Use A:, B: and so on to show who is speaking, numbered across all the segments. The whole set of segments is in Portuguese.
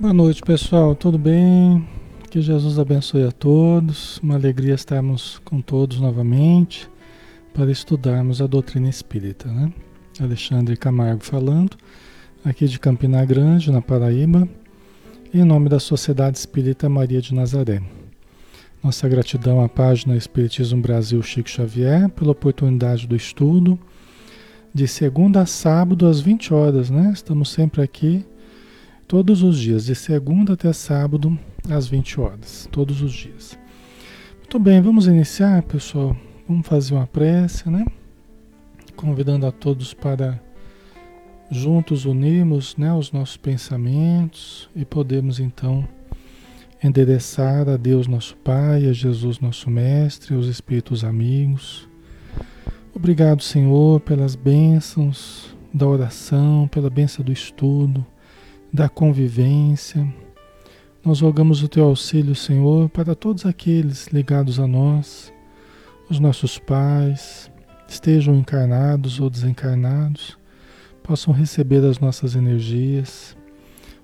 A: Boa noite, pessoal. Tudo bem? Que Jesus abençoe a todos. Uma alegria estarmos com todos novamente para estudarmos a doutrina espírita, né? Alexandre Camargo falando, aqui de Campina Grande, na Paraíba, em nome da Sociedade Espírita Maria de Nazaré. Nossa gratidão à página Espiritismo Brasil Chico Xavier pela oportunidade do estudo de segunda a sábado às 20 horas, né? Estamos sempre aqui Todos os dias, de segunda até sábado, às 20 horas. Todos os dias. Muito bem, vamos iniciar, pessoal. Vamos fazer uma prece, né? Convidando a todos para juntos unirmos né, os nossos pensamentos e podemos então endereçar a Deus nosso Pai, a Jesus nosso Mestre, aos Espíritos amigos. Obrigado, Senhor, pelas bênçãos da oração, pela bênção do estudo da convivência. Nós rogamos o teu auxílio, Senhor, para todos aqueles ligados a nós, os nossos pais, estejam encarnados ou desencarnados, possam receber as nossas energias,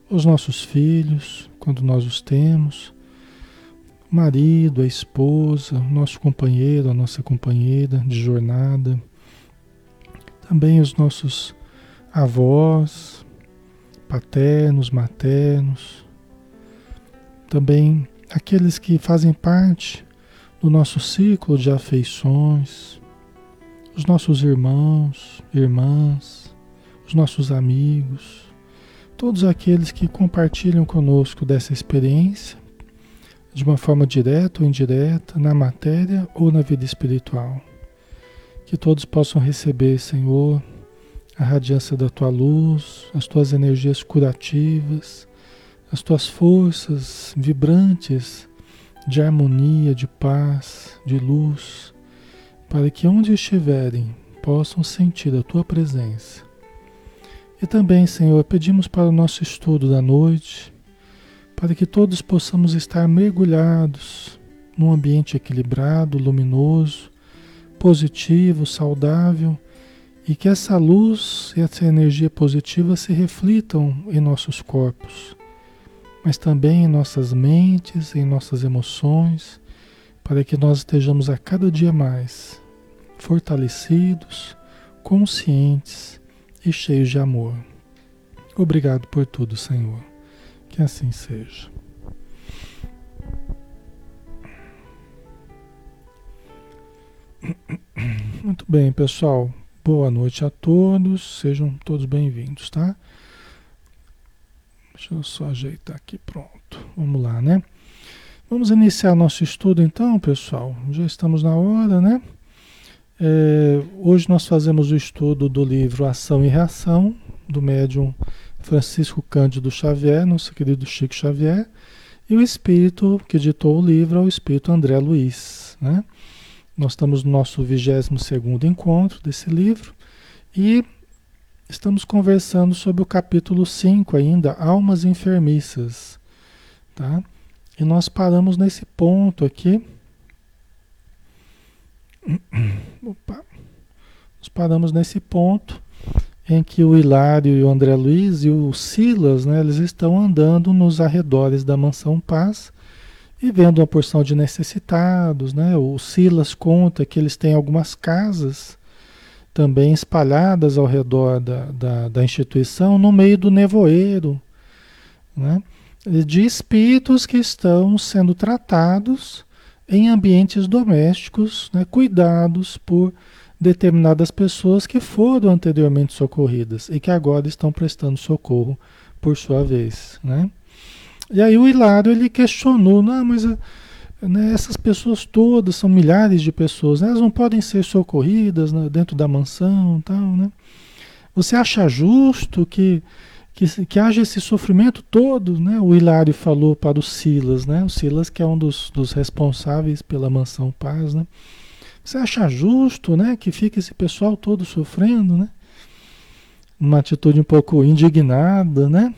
A: os nossos filhos, quando nós os temos, o marido, a esposa, o nosso companheiro, a nossa companheira de jornada, também os nossos avós, paternos, maternos, também aqueles que fazem parte do nosso ciclo de afeições, os nossos irmãos, irmãs, os nossos amigos, todos aqueles que compartilham conosco dessa experiência, de uma forma direta ou indireta, na matéria ou na vida espiritual. Que todos possam receber, Senhor, a radiância da tua luz, as tuas energias curativas, as tuas forças vibrantes de harmonia, de paz, de luz, para que onde estiverem possam sentir a tua presença. E também, Senhor, pedimos para o nosso estudo da noite, para que todos possamos estar mergulhados num ambiente equilibrado, luminoso, positivo, saudável e que essa luz e essa energia positiva se reflitam em nossos corpos, mas também em nossas mentes, em nossas emoções, para que nós estejamos a cada dia mais fortalecidos, conscientes e cheios de amor. Obrigado por tudo, Senhor. Que assim seja. Muito bem, pessoal. Boa noite a todos, sejam todos bem-vindos, tá? Deixa eu só ajeitar aqui, pronto. Vamos lá, né? Vamos iniciar nosso estudo então, pessoal. Já estamos na hora, né? É, hoje nós fazemos o estudo do livro Ação e Reação, do médium Francisco Cândido Xavier, nosso querido Chico Xavier, e o espírito que editou o livro é o espírito André Luiz, né? Nós estamos no nosso 22 encontro desse livro e estamos conversando sobre o capítulo 5 ainda, Almas Enfermiças. Tá? E nós paramos nesse ponto aqui. Opa. Nós paramos nesse ponto em que o Hilário e o André Luiz e o Silas, né, eles estão andando nos arredores da mansão Paz e vendo uma porção de necessitados, né? O Silas conta que eles têm algumas casas também espalhadas ao redor da, da, da instituição, no meio do nevoeiro, né? de espíritos que estão sendo tratados em ambientes domésticos, né? cuidados por determinadas pessoas que foram anteriormente socorridas e que agora estão prestando socorro por sua vez. Né? E aí o Hilário ele questionou, não, mas né, essas pessoas todas são milhares de pessoas, né, elas não podem ser socorridas né, dentro da mansão, tal, né? Você acha justo que, que, que haja esse sofrimento todo, né? O Hilário falou para o Silas, né? O Silas que é um dos, dos responsáveis pela mansão Paz, né? Você acha justo, né, que fique esse pessoal todo sofrendo, né? Uma atitude um pouco indignada, né?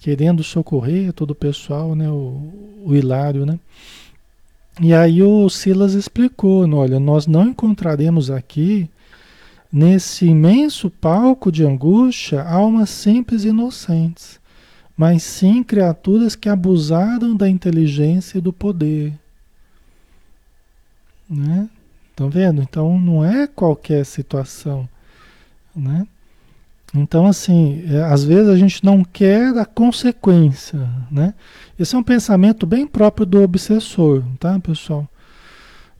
A: Querendo socorrer todo o pessoal, né? O, o Hilário, né? E aí o Silas explicou, olha, nós não encontraremos aqui nesse imenso palco de angústia almas simples e inocentes, mas sim criaturas que abusaram da inteligência e do poder. Né? Estão vendo? Então não é qualquer situação. Né? Então, assim, é, às vezes a gente não quer a consequência, né? Esse é um pensamento bem próprio do obsessor, tá, pessoal?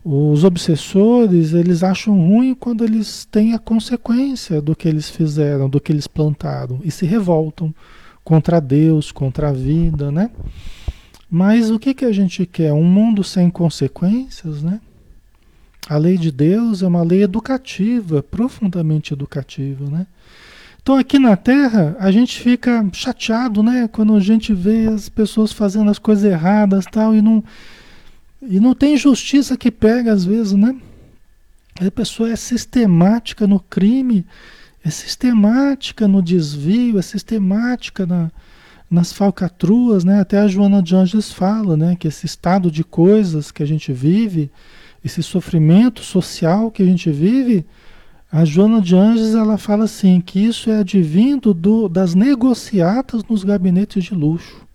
A: Os obsessores, eles acham ruim quando eles têm a consequência do que eles fizeram, do que eles plantaram, e se revoltam contra Deus, contra a vida, né? Mas o que, que a gente quer? Um mundo sem consequências, né? A lei de Deus é uma lei educativa, profundamente educativa, né? Então aqui na Terra a gente fica chateado, né? Quando a gente vê as pessoas fazendo as coisas erradas tal e não e não tem justiça que pega às vezes, né? A pessoa é sistemática no crime, é sistemática no desvio, é sistemática na, nas falcatruas, né? Até a Joana de Anjos fala, né? Que esse estado de coisas que a gente vive, esse sofrimento social que a gente vive, a Joana de Anjos ela fala assim que isso é advindo do, das negociatas nos gabinetes de luxo.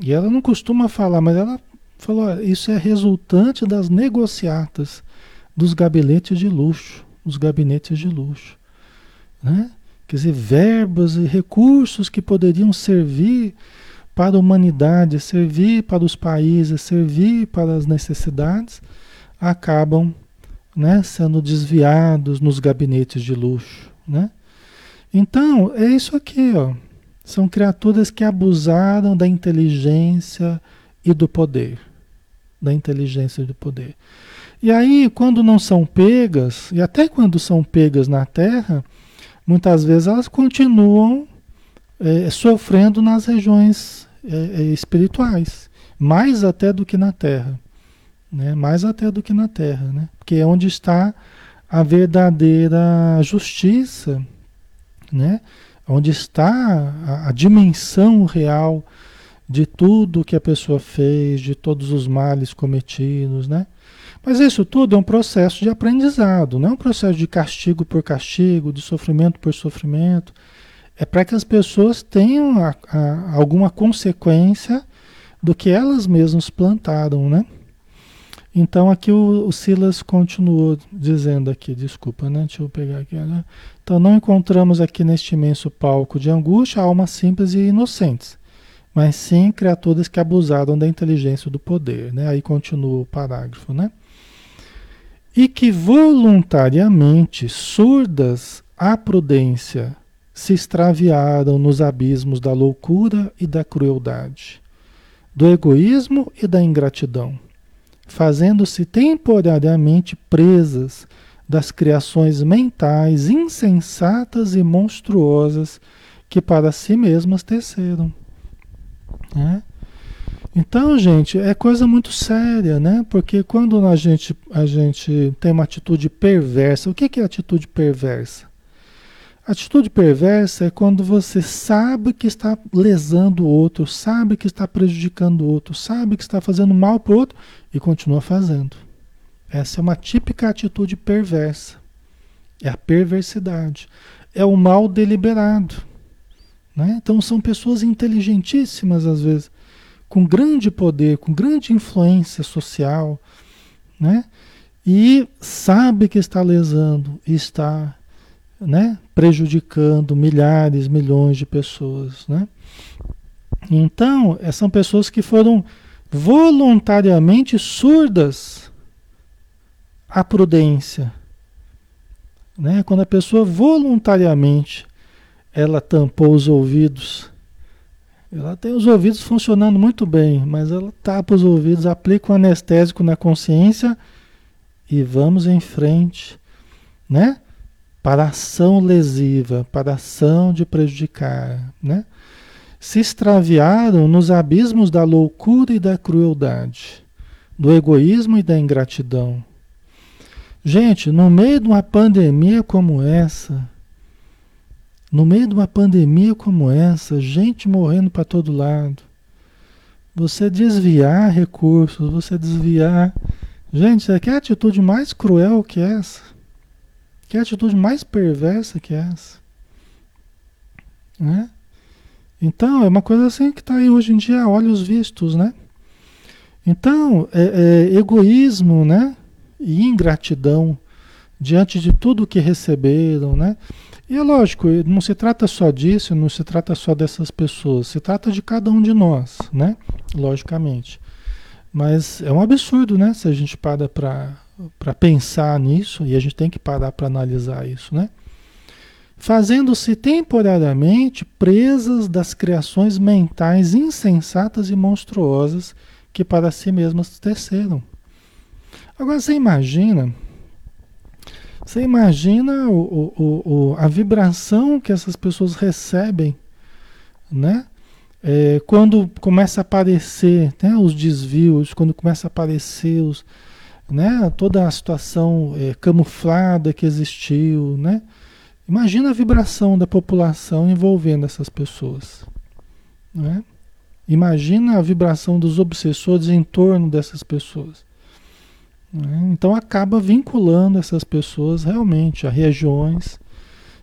A: E ela não costuma falar, mas ela falou: isso é resultante das negociatas dos gabinetes de luxo, os gabinetes de luxo, né? Quer dizer, verbas e recursos que poderiam servir para a humanidade, servir para os países, servir para as necessidades, acabam né, sendo desviados nos gabinetes de luxo, né? Então, é isso aqui, ó. São criaturas que abusaram da inteligência e do poder. Da inteligência e do poder. E aí, quando não são pegas, e até quando são pegas na Terra, muitas vezes elas continuam é, sofrendo nas regiões é, espirituais, mais até do que na Terra né? mais até do que na terra, né? porque é onde está a verdadeira justiça, né? onde está a, a dimensão real de tudo que a pessoa fez, de todos os males cometidos, né? Mas isso tudo é um processo de aprendizado, não é um processo de castigo por castigo, de sofrimento por sofrimento. É para que as pessoas tenham a, a, alguma consequência do que elas mesmas plantaram, né? Então aqui o, o, Silas continuou dizendo aqui, desculpa, né? Deixa eu pegar aqui. Né? Então não encontramos aqui neste imenso palco de angústia almas simples e inocentes, mas sim criaturas que abusaram da inteligência do poder, né? Aí continua o parágrafo, né? E que voluntariamente surdas à prudência se extraviaram nos abismos da loucura e da crueldade, do egoísmo e da ingratidão fazendo-se temporariamente presas das criações mentais insensatas e monstruosas que para si mesmas teceram. Né? Então, gente, é coisa muito séria, né? Porque quando a gente, a gente tem uma atitude perversa, o que, que é atitude perversa? Atitude perversa é quando você sabe que está lesando o outro, sabe que está prejudicando o outro, sabe que está fazendo mal para o outro e continua fazendo. Essa é uma típica atitude perversa. É a perversidade. É o mal deliberado. Né? Então são pessoas inteligentíssimas, às vezes, com grande poder, com grande influência social, né? e sabe que está lesando, está né, prejudicando milhares, milhões de pessoas, né? Então, eh, são pessoas que foram voluntariamente surdas à prudência, né? Quando a pessoa voluntariamente ela tampou os ouvidos, ela tem os ouvidos funcionando muito bem, mas ela tapa os ouvidos, aplica um anestésico na consciência e vamos em frente, né? Para ação lesiva, para ação de prejudicar, né? Se extraviaram nos abismos da loucura e da crueldade, do egoísmo e da ingratidão. Gente, no meio de uma pandemia como essa, no meio de uma pandemia como essa, gente morrendo para todo lado, você desviar recursos, você desviar. Gente, você quer atitude mais cruel que essa? Que atitude mais perversa que é essa? Né? Então, é uma coisa assim que está aí hoje em dia a olhos vistos, né? Então, é, é, egoísmo, né? E ingratidão diante de tudo que receberam, né? E é lógico, não se trata só disso, não se trata só dessas pessoas, se trata de cada um de nós, né? Logicamente. Mas é um absurdo, né? Se a gente para para pensar nisso, e a gente tem que parar para analisar isso, né? fazendo-se temporariamente presas das criações mentais insensatas e monstruosas que para si mesmas teceram. Agora você imagina, você imagina o, o, o, a vibração que essas pessoas recebem, né? É, quando começa a aparecer né, os desvios, quando começa a aparecer os, né, toda a situação é, camuflada que existiu, né? Imagina a vibração da população envolvendo essas pessoas. Né? Imagina a vibração dos obsessores em torno dessas pessoas. Né? Então acaba vinculando essas pessoas realmente a regiões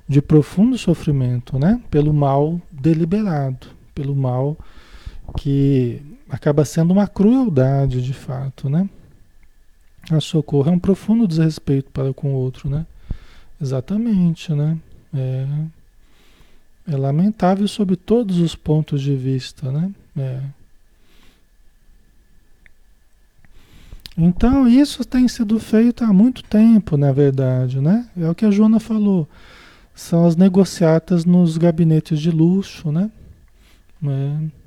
A: de profundo sofrimento, né? pelo mal deliberado, pelo mal que acaba sendo uma crueldade de fato. Né? A socorro é um profundo desrespeito para com o outro. Né? Exatamente, né? É, é lamentável sob todos os pontos de vista, né? É. Então, isso tem sido feito há muito tempo, na verdade, né? É o que a Joana falou. São as negociatas nos gabinetes de luxo, né? É.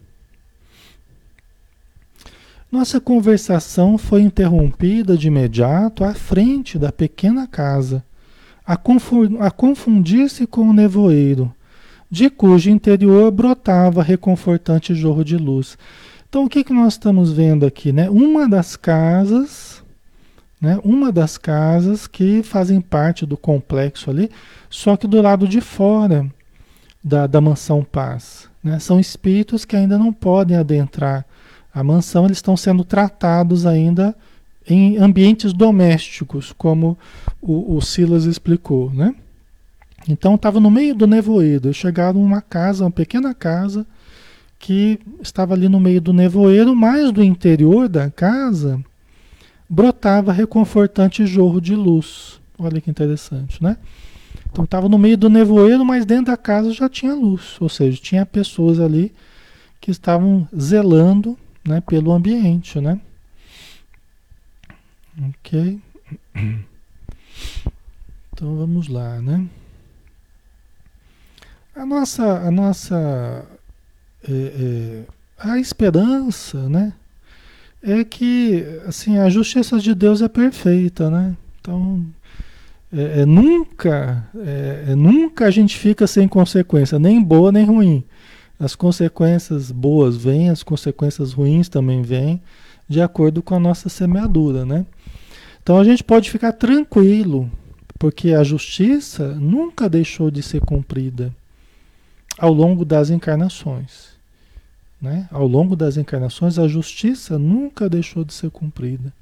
A: Nossa conversação foi interrompida de imediato à frente da pequena casa a, confundir-se com o nevoeiro, de cujo interior brotava reconfortante jorro de luz. Então, o que, que nós estamos vendo aqui? Né? Uma das casas, né? uma das casas que fazem parte do complexo ali, só que do lado de fora da, da mansão Paz. Né? São espíritos que ainda não podem adentrar a mansão, eles estão sendo tratados ainda em ambientes domésticos, como o, o Silas explicou, né? Então estava no meio do nevoeiro, chegaram numa casa, uma pequena casa, que estava ali no meio do nevoeiro, mas do interior da casa brotava reconfortante jorro de luz. Olha que interessante, né? Então estava no meio do nevoeiro, mas dentro da casa já tinha luz, ou seja, tinha pessoas ali que estavam zelando, né, pelo ambiente, né? Ok. Então vamos lá, né? A nossa, a nossa, é, é, a esperança, né? É que, assim, a justiça de Deus é perfeita, né? Então, é, é nunca, é, é, nunca a gente fica sem consequência, nem boa nem ruim. As consequências boas vêm, as consequências ruins também vêm, de acordo com a nossa semeadura, né? Então a gente pode ficar tranquilo, porque a justiça nunca deixou de ser cumprida ao longo das encarnações. Né? Ao longo das encarnações, a justiça nunca deixou de ser cumprida.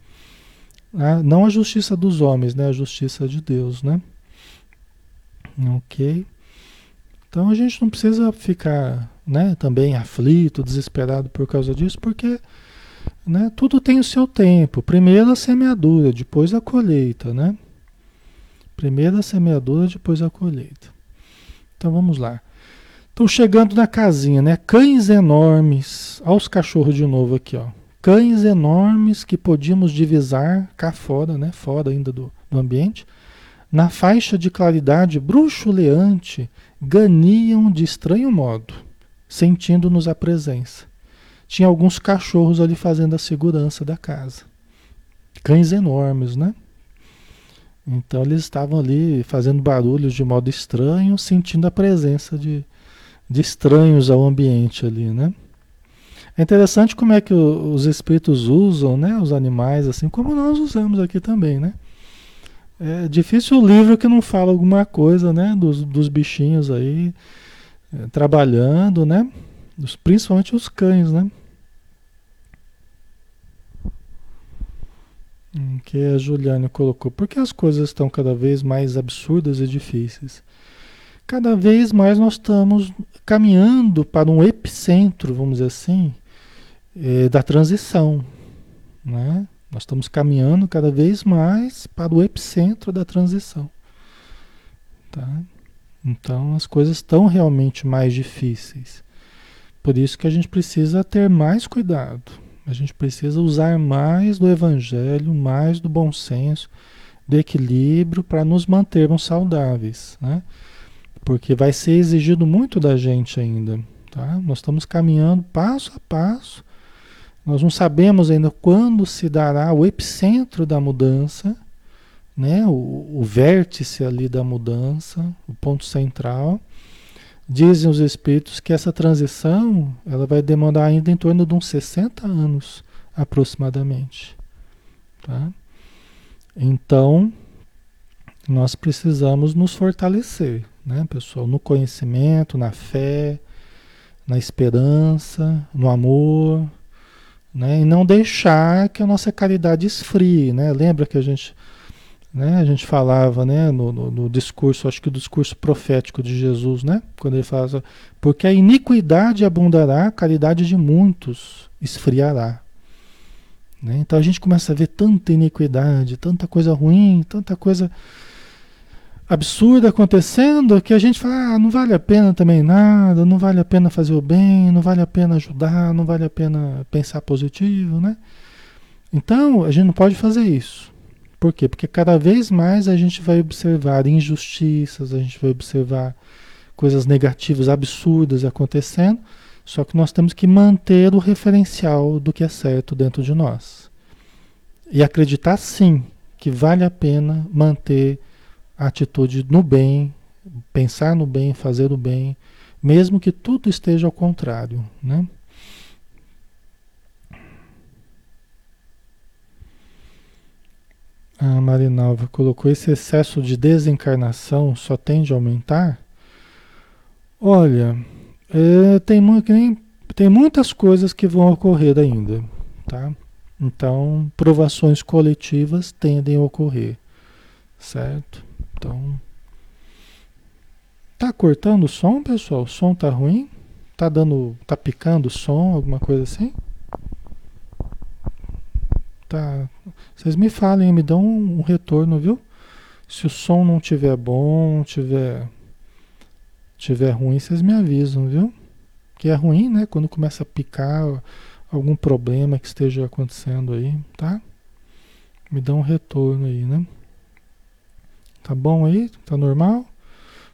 A: Né? Não a justiça dos homens, né? a justiça de Deus. Né? Ok? Então a gente não precisa ficar né, também aflito, desesperado por causa disso, porque né? Tudo tem o seu tempo. Primeiro a semeadura, depois a colheita, né? Primeiro a semeadura, depois a colheita. Então vamos lá. Estão chegando na casinha, né? Cães enormes. Olha os cachorros de novo aqui, ó. Cães enormes que podíamos divisar cá fora, né? Fora ainda do, do ambiente. Na faixa de claridade bruxuleante, ganiam de estranho modo, sentindo-nos a presença tinha alguns cachorros ali fazendo a segurança da casa. Cães enormes, né? Então eles estavam ali fazendo barulhos de modo estranho, sentindo a presença de, de estranhos ao ambiente ali, né? É interessante como é que os espíritos usam, né, os animais assim, como nós usamos aqui também, né? É difícil o livro que não fala alguma coisa, né, dos, dos bichinhos aí trabalhando, né? principalmente os cães, né? Hum, que a Juliane colocou. Porque as coisas estão cada vez mais absurdas e difíceis. cada vez mais nós estamos caminhando para um epicentro, vamos dizer assim, é, da transição. Né? Nós estamos caminhando cada vez mais para o epicentro da transição. Tá? Então as coisas estão realmente mais difíceis. Por isso que a gente precisa ter mais cuidado. A gente precisa usar mais do evangelho, mais do bom senso, do equilíbrio para nos mantermos saudáveis, né? Porque vai ser exigido muito da gente ainda, tá? Nós estamos caminhando passo a passo. Nós não sabemos ainda quando se dará o epicentro da mudança, né? O, o vértice ali da mudança, o ponto central. Dizem os espíritos que essa transição ela vai demorar ainda em torno de uns 60 anos aproximadamente. Tá? Então, nós precisamos nos fortalecer, né, pessoal? No conhecimento, na fé, na esperança, no amor, né? E não deixar que a nossa caridade esfrie, né? Lembra que a gente, né, a gente falava, né, no, no, no discurso, acho que o discurso profético de Jesus, né? Quando ele fala, porque a iniquidade abundará, a caridade de muitos esfriará. Né? Então a gente começa a ver tanta iniquidade, tanta coisa ruim, tanta coisa absurda acontecendo que a gente fala, ah, não vale a pena também nada, não vale a pena fazer o bem, não vale a pena ajudar, não vale a pena pensar positivo, né? Então a gente não pode fazer isso. Por quê? Porque cada vez mais a gente vai observar injustiças, a gente vai observar coisas negativas, absurdas acontecendo só que nós temos que manter o referencial do que é certo dentro de nós. E acreditar sim que vale a pena manter a atitude no bem, pensar no bem, fazer o bem, mesmo que tudo esteja ao contrário, né? A Marinalva colocou esse excesso de desencarnação só tende a aumentar? Olha, é, tem, tem muitas coisas que vão ocorrer ainda, tá? Então, provações coletivas tendem a ocorrer, certo? Então, tá cortando o som, pessoal? O som tá ruim? Tá dando, tá picando o som, alguma coisa assim? Tá. Vocês me falem, me dão um, retorno, viu? Se o som não tiver bom, tiver tiver ruim, vocês me avisam, viu? Que é ruim, né? Quando começa a picar algum problema que esteja acontecendo aí, tá? Me dá um retorno aí, né? Tá bom aí? Tá normal?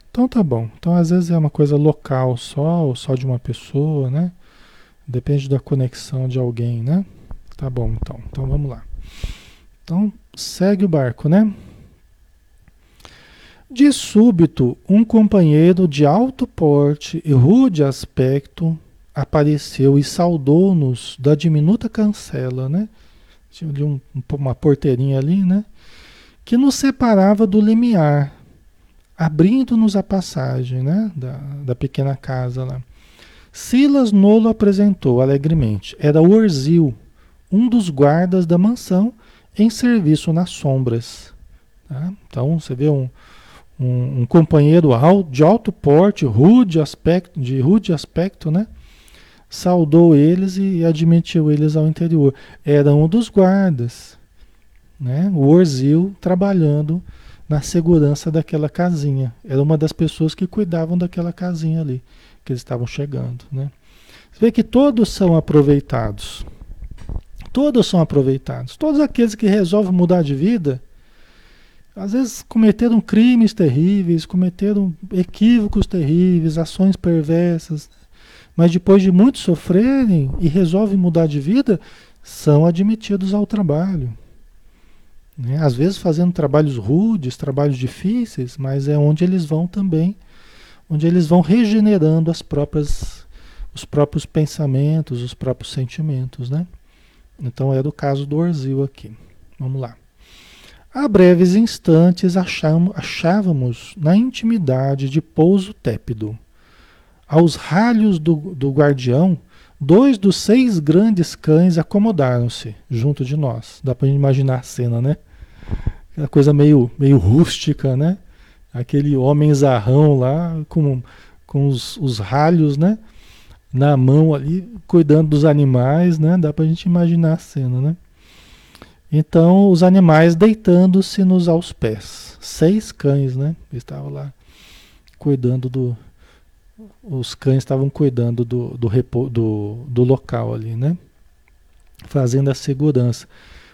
A: Então tá bom. Então às vezes é uma coisa local só, ou só de uma pessoa, né? Depende da conexão de alguém, né? Tá bom, então. Então vamos lá. Então segue o barco, né? De súbito, um companheiro de alto porte e rude aspecto apareceu e saudou-nos da diminuta cancela, né? Tinha ali um, uma porteirinha ali, né? Que nos separava do limiar, abrindo-nos a passagem, né? Da, da pequena casa lá. Silas Nolo apresentou alegremente. Era Orzil, um dos guardas da mansão, em serviço nas sombras. Tá? Então, você vê um, um, um companheiro de alto porte, rude aspecto, de rude aspecto, né? Saudou eles e admitiu eles ao interior. Era um dos guardas, né? O Orzil trabalhando na segurança daquela casinha. Era uma das pessoas que cuidavam daquela casinha ali, que eles estavam chegando, né? Você vê que todos são aproveitados. Todos são aproveitados. Todos aqueles que resolvem mudar de vida, às vezes cometeram crimes terríveis, cometeram equívocos terríveis, ações perversas, mas depois de muito sofrerem e resolvem mudar de vida, são admitidos ao trabalho. Né? Às vezes fazendo trabalhos rudes, trabalhos difíceis, mas é onde eles vão também, onde eles vão regenerando as próprias, os próprios pensamentos, os próprios sentimentos, né? Então é do caso do Orzil aqui. Vamos lá. A breves instantes achávamos na intimidade de pouso tépido. Aos ralhos do, do guardião, dois dos seis grandes cães acomodaram-se junto de nós. Dá para imaginar a cena, né? Aquela coisa meio, meio rústica, né? Aquele homem zarrão lá com, com os, os ralhos, né? Na mão ali, cuidando dos animais, né? Dá pra gente imaginar a cena, né? Então, os animais deitando-se nos aos pés. Seis cães, né? Estavam lá cuidando do. Os cães estavam cuidando do, do, do, do local ali, né? Fazendo a segurança.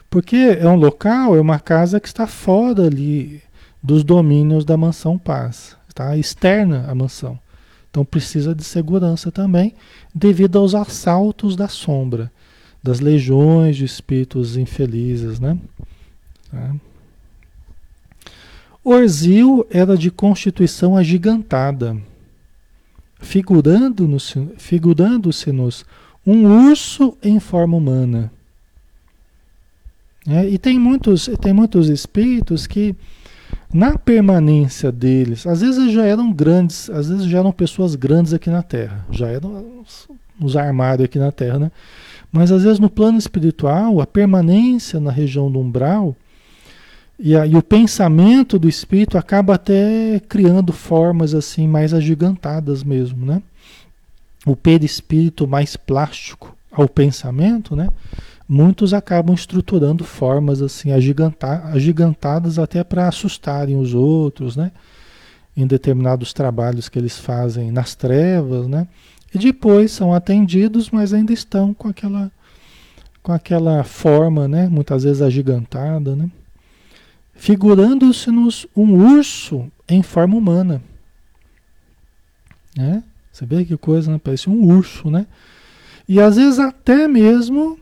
A: Porque é um local, é uma casa que está fora ali dos domínios da mansão paz, está externa à mansão. Então precisa de segurança também, devido aos assaltos da sombra das legiões de espíritos infelizes, né? Tá? Orzil era de constituição agigantada, figurando-se figurando nos um urso em forma humana. É, e tem muitos, tem muitos espíritos que, na permanência deles, às vezes já eram grandes, às vezes já eram pessoas grandes aqui na Terra, já eram os armários aqui na Terra, né? Mas às vezes no plano espiritual, a permanência na região do umbral e, a, e o pensamento do espírito acaba até criando formas assim mais agigantadas mesmo, né? O perispírito mais plástico ao pensamento, né? Muitos acabam estruturando formas assim agigantadas até para assustarem os outros, né? Em determinados trabalhos que eles fazem nas trevas, né? E depois são atendidos, mas ainda estão com aquela, com aquela forma, né? muitas vezes agigantada, né? figurando-se-nos um urso em forma humana. Né? Você vê que coisa, né? parece um urso, né? E às vezes até mesmo,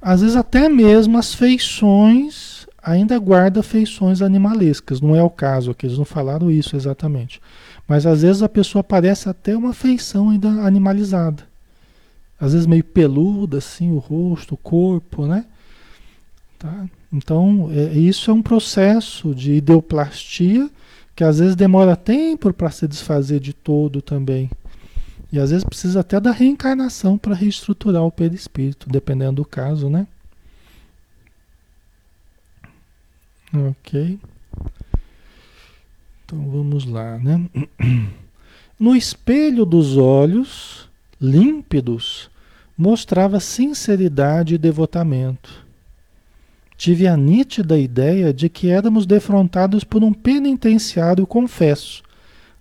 A: às vezes até mesmo as feições ainda guarda feições animalescas. Não é o caso aqui, eles não falaram isso exatamente. Mas às vezes a pessoa parece até uma feição ainda animalizada. Às vezes meio peluda, assim, o rosto, o corpo, né? Tá? Então, é, isso é um processo de ideoplastia que às vezes demora tempo para se desfazer de todo também. E às vezes precisa até da reencarnação para reestruturar o perispírito, dependendo do caso, né? Ok. Então vamos lá, né? No espelho dos olhos límpidos mostrava sinceridade e devotamento. Tive a nítida ideia de que éramos defrontados por um penitenciário confesso,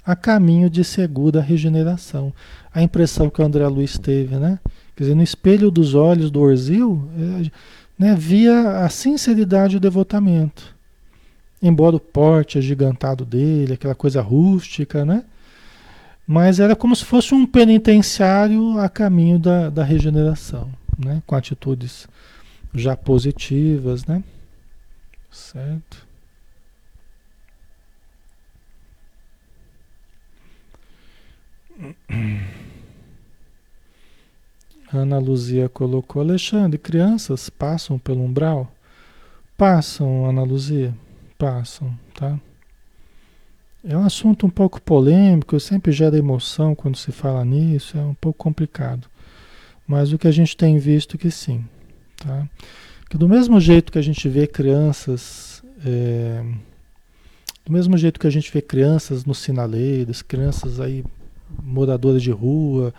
A: a caminho de segura regeneração. A impressão que o André Luiz teve, né? Quer dizer, no espelho dos olhos do Orzil, é, né, via a sinceridade e o devotamento. Embora o porte agigantado dele, aquela coisa rústica, né? Mas era como se fosse um penitenciário a caminho da, da regeneração, né? Com atitudes já positivas, né? Certo? Ana Luzia colocou, Alexandre, crianças passam pelo umbral? Passam, Ana Luzia passam, tá? É um assunto um pouco polêmico, sempre gera emoção quando se fala nisso, é um pouco complicado. Mas o que a gente tem visto que sim, tá? Que do mesmo jeito que a gente vê crianças, é, do mesmo jeito que a gente vê crianças nos sinaleiros, crianças aí moradoras de rua,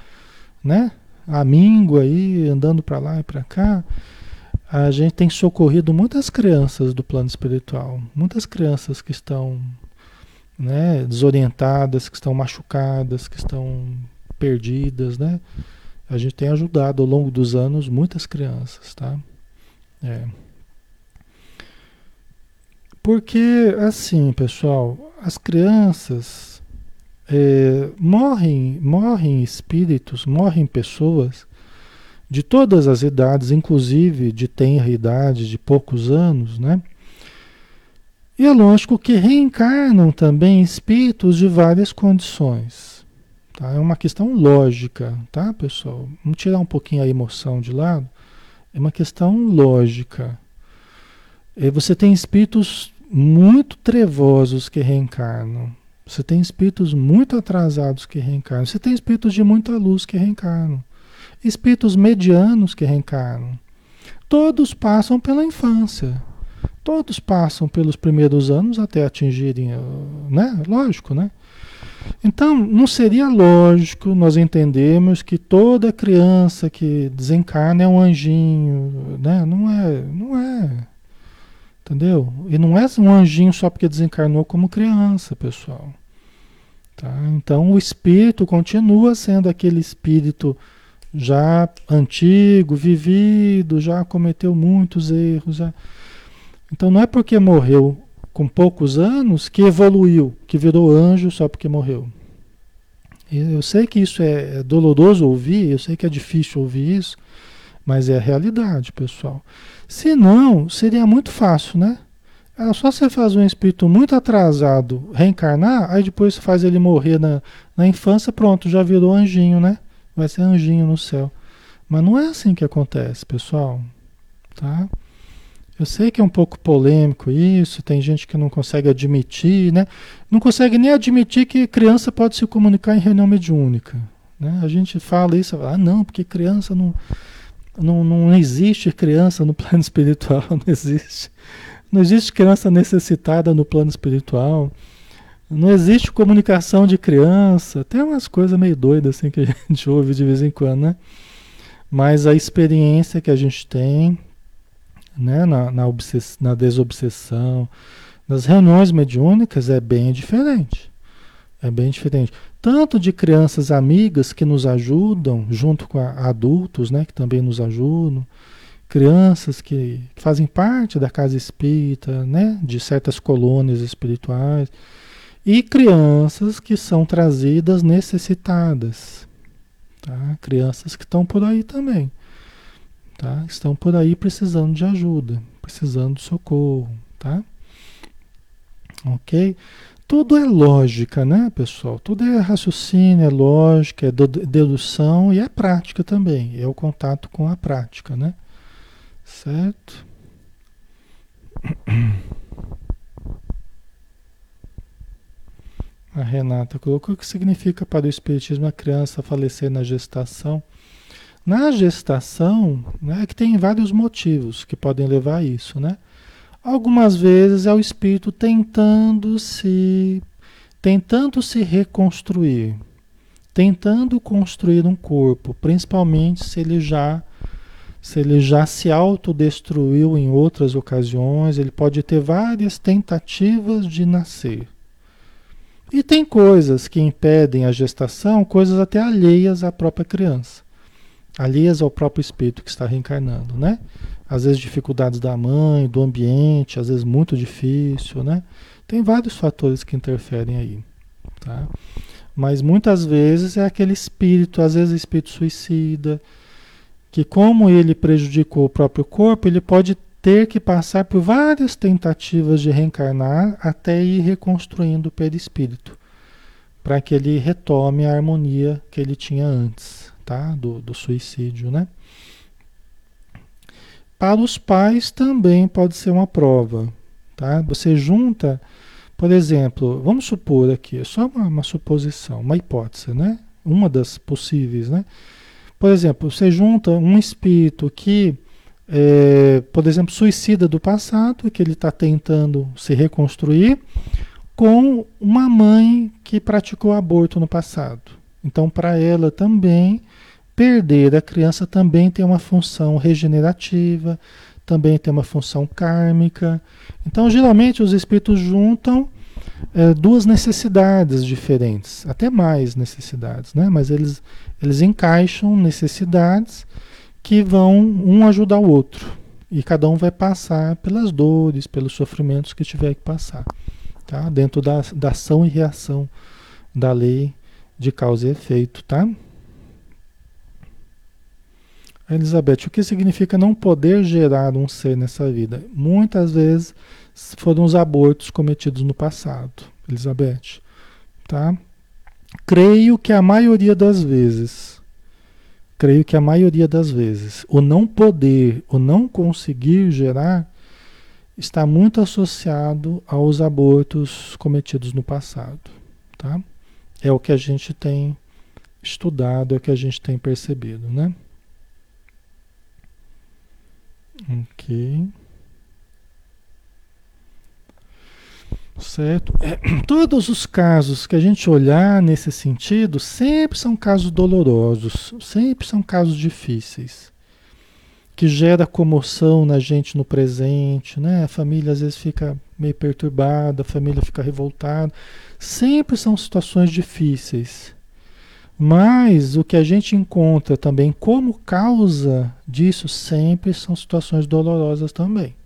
A: né? Amigo aí andando para lá e para cá, a gente tem socorrido muitas crianças do plano espiritual, muitas crianças que estão né, desorientadas, que estão machucadas, que estão perdidas, né? A gente tem ajudado ao longo dos anos muitas crianças, tá? É. Porque, assim, pessoal, as crianças é, morrem, morrem espíritos, morrem pessoas de todas as idades, inclusive de tenra idade, de poucos anos, né? E é lógico que reencarnam também espíritos de várias condições. Tá? É uma questão lógica, tá, pessoal? Vamos tirar um pouquinho a emoção de lado. É uma questão lógica. E você tem espíritos muito trevosos que reencarnam. Você tem espíritos muito atrasados que reencarnam. Você tem espíritos de muita luz que reencarnam espíritos medianos que reencarnam. Todos passam pela infância. Todos passam pelos primeiros anos até atingirem, né? Lógico, né? Então, não seria lógico nós entendermos que toda criança que desencarna é um anjinho, né? Não é, não é. Entendeu? E não é um anjinho só porque desencarnou como criança, pessoal. Tá? Então, o espírito continua sendo aquele espírito já antigo, vivido, já cometeu muitos erros. Já... Então, não é porque morreu com poucos anos que evoluiu, que virou anjo só porque morreu. Eu sei que isso é, é doloroso ouvir, eu sei que é difícil ouvir isso, mas é a realidade, pessoal. Se não, seria muito fácil, né? É só você fazer um espírito muito atrasado reencarnar, aí depois você faz ele morrer na, na infância, pronto, já virou anjinho, né? Vai ser anjinho no céu. Mas não é assim que acontece, pessoal. Tá? Eu sei que é um pouco polêmico isso, tem gente que não consegue admitir, né? Não consegue nem admitir que criança pode se comunicar em reunião mediúnica. Né? A gente fala isso, ah, não, porque criança não, não, não existe criança no plano espiritual, não existe. Não existe criança necessitada no plano espiritual. Não existe comunicação de criança. Tem umas coisas meio doidas assim que a gente ouve de vez em quando, né? Mas a experiência que a gente tem, né, na, na, obsess, na desobsessão, nas reuniões mediúnicas é bem diferente. É bem diferente. Tanto de crianças amigas que nos ajudam, junto com a, adultos, né, que também nos ajudam, crianças que, que fazem parte da casa espírita, né, de certas colônias espirituais, e crianças que são trazidas necessitadas, tá? Crianças que estão por aí também. Tá? Estão por aí precisando de ajuda, precisando de socorro, tá? Ok? Tudo é lógica, né, pessoal? Tudo é raciocínio, é lógica, é dedução e é prática também. É o contato com a prática, né? Certo? A Renata colocou o que significa para o Espiritismo a criança falecer na gestação. Na gestação, né, que tem vários motivos que podem levar a isso, né? Algumas vezes é o espírito tentando se tentando se reconstruir, tentando construir um corpo, principalmente se ele já se ele já se autodestruiu em outras ocasiões, ele pode ter várias tentativas de nascer. E tem coisas que impedem a gestação, coisas até alheias à própria criança alheias ao próprio espírito que está reencarnando, né? Às vezes dificuldades da mãe, do ambiente, às vezes muito difícil, né? Tem vários fatores que interferem aí, tá? Mas muitas vezes é aquele espírito, às vezes espírito suicida, que como ele prejudicou o próprio corpo, ele pode ter que passar por várias tentativas de reencarnar até ir reconstruindo o perispírito, para que ele retome a harmonia que ele tinha antes tá? do, do suicídio, né? Para os pais também pode ser uma prova, tá? Você junta, por exemplo, vamos supor aqui, só uma, uma suposição, uma hipótese, né? Uma das possíveis, né? Por exemplo, você junta um espírito que, é, por exemplo, suicida do passado, que ele está tentando se reconstruir, com uma mãe que praticou aborto no passado. Então, para ela também perder a criança também tem uma função regenerativa, também tem uma função kármica. Então, geralmente, os espíritos juntam é, duas necessidades diferentes, até mais necessidades, né? mas eles, eles encaixam necessidades que vão um ajudar o outro. E cada um vai passar pelas dores, pelos sofrimentos que tiver que passar, tá? dentro da, da ação e reação da lei de causa e efeito. Tá? Elizabeth, o que significa não poder gerar um ser nessa vida? Muitas vezes foram os abortos cometidos no passado, Elizabeth. Tá? Creio que a maioria das vezes, creio que a maioria das vezes, o não poder, o não conseguir gerar, está muito associado aos abortos cometidos no passado. Tá? É o que a gente tem estudado, é o que a gente tem percebido, né? Ok. Certo? É, todos os casos que a gente olhar nesse sentido sempre são casos dolorosos, sempre são casos difíceis, que gera comoção na gente no presente, né? A família às vezes fica meio perturbada, a família fica revoltada. Sempre são situações difíceis. Mas o que a gente encontra também como causa disso sempre são situações dolorosas também.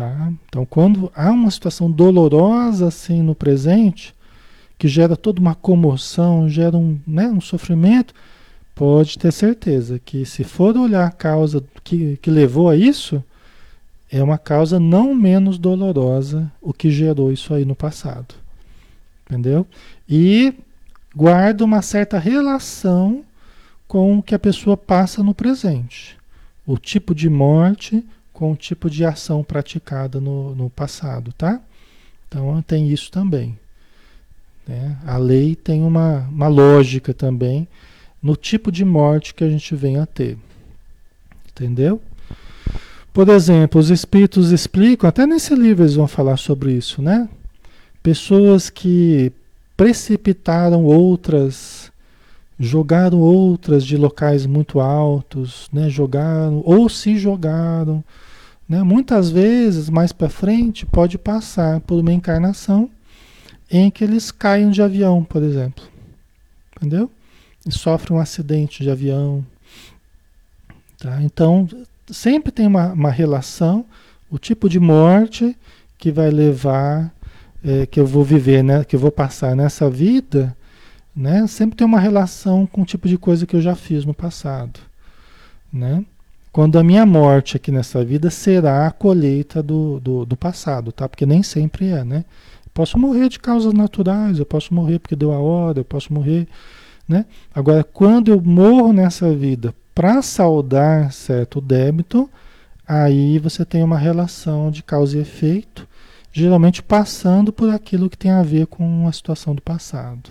A: Tá? Então, quando há uma situação dolorosa assim no presente, que gera toda uma comoção, gera um, né, um sofrimento, pode ter certeza que se for olhar a causa que, que levou a isso, é uma causa não menos dolorosa o que gerou isso aí no passado. Entendeu? E guarda uma certa relação com o que a pessoa passa no presente. O tipo de morte com o tipo de ação praticada no, no passado, tá? Então tem isso também. Né? A lei tem uma, uma lógica também no tipo de morte que a gente vem a ter. Entendeu? Por exemplo, os espíritos explicam, até nesse livro eles vão falar sobre isso, né? Pessoas que precipitaram outras, jogaram outras de locais muito altos, né? Jogaram ou se jogaram, né? Muitas vezes mais para frente pode passar por uma encarnação em que eles caem de avião, por exemplo, entendeu? E sofrem um acidente de avião, tá? Então sempre tem uma, uma relação, o tipo de morte que vai levar é, que eu vou viver, né, que eu vou passar nessa vida, né, sempre tem uma relação com o tipo de coisa que eu já fiz no passado, né? Quando a minha morte aqui nessa vida será a colheita do, do, do passado, tá? Porque nem sempre é, né? posso morrer de causas naturais, eu posso morrer porque deu a hora, eu posso morrer, né? Agora, quando eu morro nessa vida para saldar certo débito, aí você tem uma relação de causa e efeito, geralmente passando por aquilo que tem a ver com a situação do passado,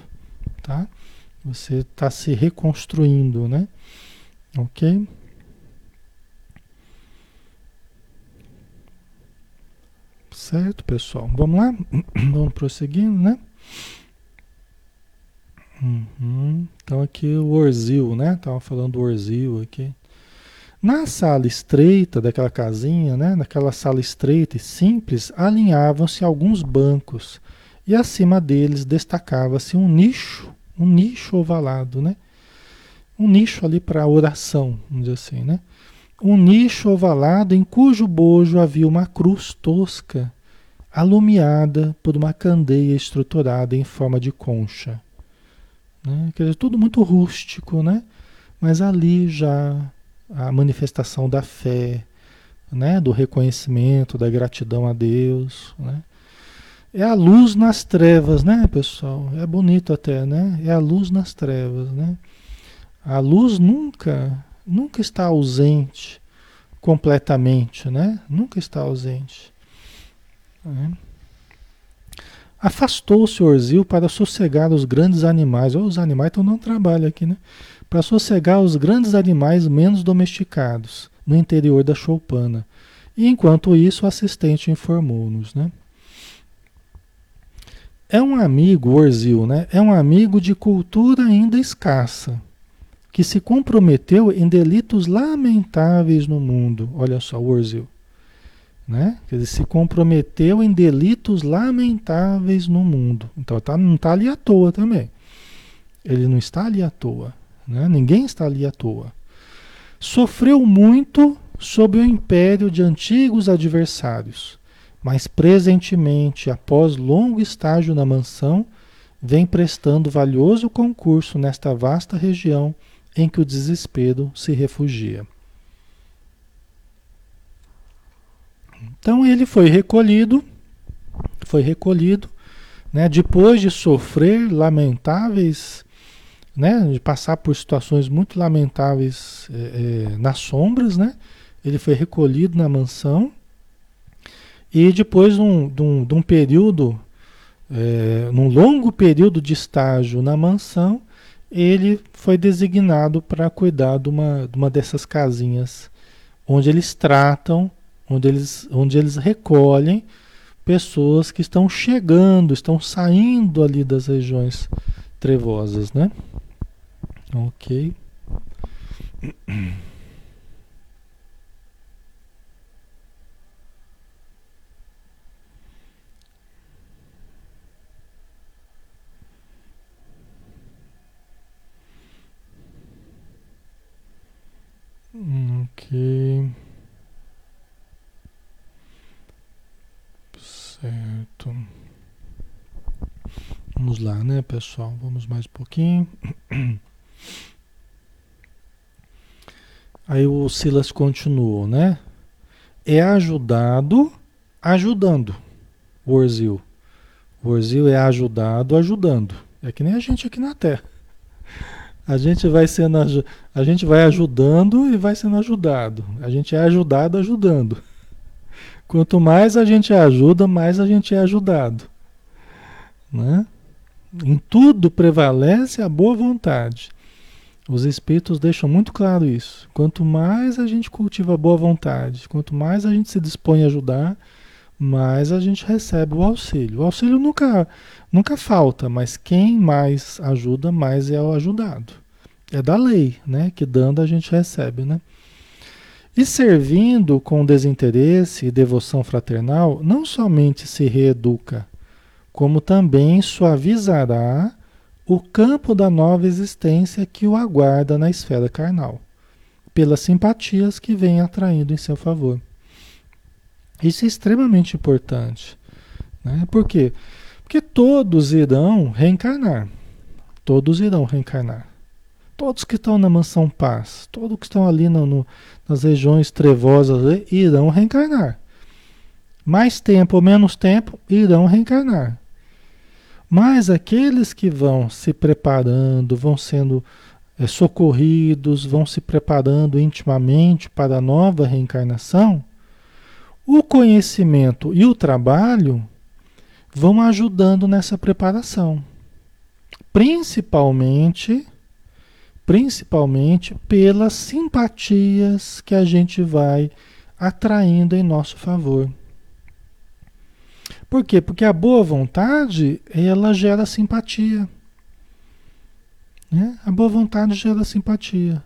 A: tá? Você está se reconstruindo, né? Ok? Certo, pessoal? Vamos lá? Vamos prosseguindo, né? Uhum. Então aqui o Orzil, né? Tava falando do Orzil aqui. Na sala estreita daquela casinha, né, naquela sala estreita e simples, alinhavam-se alguns bancos e acima deles destacava-se um nicho, um nicho ovalado, né? Um nicho ali para oração, vamos dizer assim, né? Um nicho ovalado em cujo bojo havia uma cruz tosca, alumiada por uma candeia estruturada em forma de concha. Né? Quer dizer, tudo muito rústico, né? Mas ali já a manifestação da fé, né, do reconhecimento, da gratidão a Deus, né? É a luz nas trevas, né, pessoal? É bonito até, né? É a luz nas trevas, né? A luz nunca, nunca está ausente completamente, né? Nunca está ausente. Né? Afastou-se Orzil para sossegar os grandes animais. Oh, os animais estão dando trabalho aqui, né? para sossegar os grandes animais menos domesticados no interior da choupana. E enquanto isso, o assistente informou-nos, né? É um amigo, Orzil, né? É um amigo de cultura ainda escassa, que se comprometeu em delitos lamentáveis no mundo. Olha só, Orzil. Né? Ele se comprometeu em delitos lamentáveis no mundo. Então tá, não está ali à toa também. Ele não está ali à toa. Né? Ninguém está ali à toa. Sofreu muito sob o império de antigos adversários, mas presentemente, após longo estágio na mansão, vem prestando valioso concurso nesta vasta região em que o desespero se refugia. Então ele foi recolhido, foi recolhido, né, depois de sofrer lamentáveis né, de passar por situações muito lamentáveis é, é, nas sombras, né? Ele foi recolhido na mansão e depois de um, de um, de um período, é, num longo período de estágio na mansão, ele foi designado para cuidar de uma, de uma dessas casinhas onde eles tratam, onde eles, onde eles recolhem pessoas que estão chegando, estão saindo ali das regiões trevosas, né? Ok. Ok. Certo. Vamos lá, né, pessoal? Vamos mais um pouquinho. Aí o Silas continuou, né? É ajudado ajudando. O Orzil. O Orzil é ajudado ajudando. É que nem a gente aqui na Terra. A gente vai sendo a gente vai ajudando e vai sendo ajudado. A gente é ajudado ajudando. Quanto mais a gente ajuda, mais a gente é ajudado. Né? Em tudo prevalece a boa vontade. Os espíritos deixam muito claro isso. Quanto mais a gente cultiva a boa vontade, quanto mais a gente se dispõe a ajudar, mais a gente recebe o auxílio. O auxílio nunca, nunca falta, mas quem mais ajuda, mais é o ajudado. É da lei, né? Que dando a gente recebe, né? E servindo com desinteresse e devoção fraternal, não somente se reeduca, como também suavizará o campo da nova existência que o aguarda na esfera carnal, pelas simpatias que vem atraindo em seu favor. Isso é extremamente importante. Né? Por quê? Porque todos irão reencarnar. Todos irão reencarnar. Todos que estão na mansão paz, todos que estão ali no, no, nas regiões trevosas irão reencarnar. Mais tempo ou menos tempo irão reencarnar. Mas aqueles que vão se preparando, vão sendo é, socorridos, vão se preparando intimamente para a nova reencarnação, o conhecimento e o trabalho vão ajudando nessa preparação. Principalmente principalmente pelas simpatias que a gente vai atraindo em nosso favor. Por quê? Porque a boa vontade, ela gera simpatia. Né? A boa vontade gera simpatia.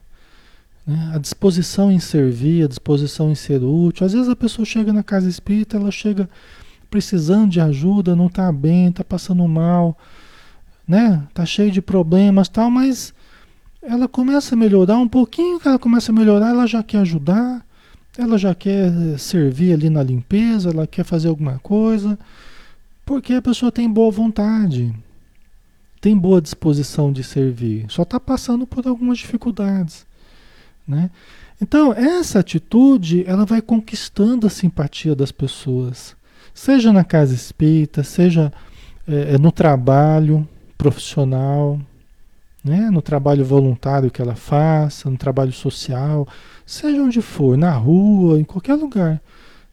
A: Né? A disposição em servir, a disposição em ser útil. Às vezes a pessoa chega na casa espírita, ela chega precisando de ajuda, não está bem, está passando mal, né? Tá cheio de problemas, tal, mas ela começa a melhorar um pouquinho, ela começa a melhorar, ela já quer ajudar, ela já quer servir ali na limpeza, ela quer fazer alguma coisa, porque a pessoa tem boa vontade, tem boa disposição de servir, só está passando por algumas dificuldades, né? Então essa atitude ela vai conquistando a simpatia das pessoas, seja na casa espírita, seja é, no trabalho profissional, né? no trabalho voluntário que ela faça, no trabalho social, seja onde for, na rua, em qualquer lugar.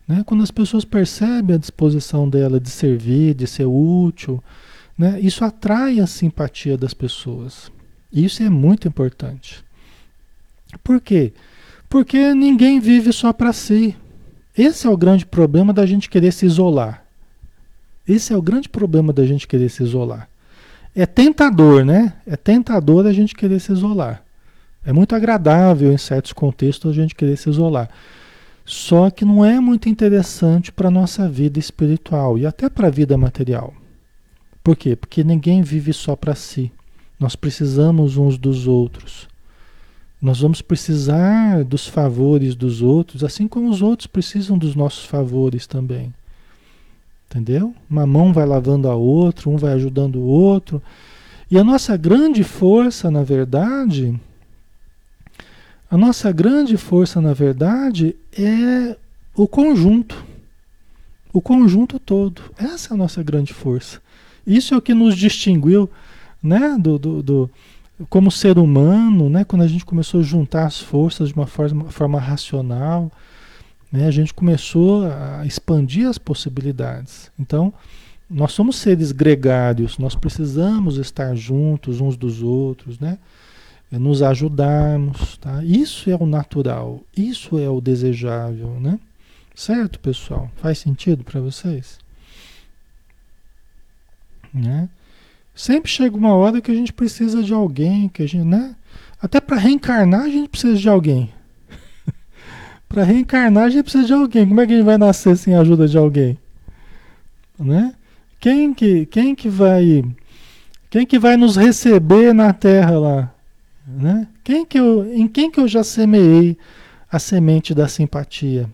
A: Né? Quando as pessoas percebem a disposição dela de servir, de ser útil, né? isso atrai a simpatia das pessoas. Isso é muito importante. Por quê? Porque ninguém vive só para si. Esse é o grande problema da gente querer se isolar. Esse é o grande problema da gente querer se isolar. É tentador, né? É tentador a gente querer se isolar. É muito agradável em certos contextos a gente querer se isolar. Só que não é muito interessante para a nossa vida espiritual e até para a vida material. Por quê? Porque ninguém vive só para si. Nós precisamos uns dos outros. Nós vamos precisar dos favores dos outros, assim como os outros precisam dos nossos favores também. Entendeu? Uma mão vai lavando a outra, um vai ajudando o outro. E a nossa grande força, na verdade, a nossa grande força, na verdade, é o conjunto. O conjunto todo. Essa é a nossa grande força. Isso é o que nos distinguiu, né, do, do, do como ser humano, né, quando a gente começou a juntar as forças de uma forma, forma racional, né, a gente começou a expandir as possibilidades. Então, nós somos seres gregários, nós precisamos estar juntos uns dos outros, né? É nos ajudarmos, tá? Isso é o natural, isso é o desejável, né? Certo, pessoal? Faz sentido para vocês? Né? Sempre chega uma hora que a gente precisa de alguém, que a gente, né? Até para reencarnar a gente precisa de alguém. Para reencarnar a gente precisa de alguém. Como é que a gente vai nascer sem a ajuda de alguém? Né? Quem que, quem que vai quem que vai nos receber na terra lá? Né? Quem que eu, em quem que eu já semeei a semente da simpatia?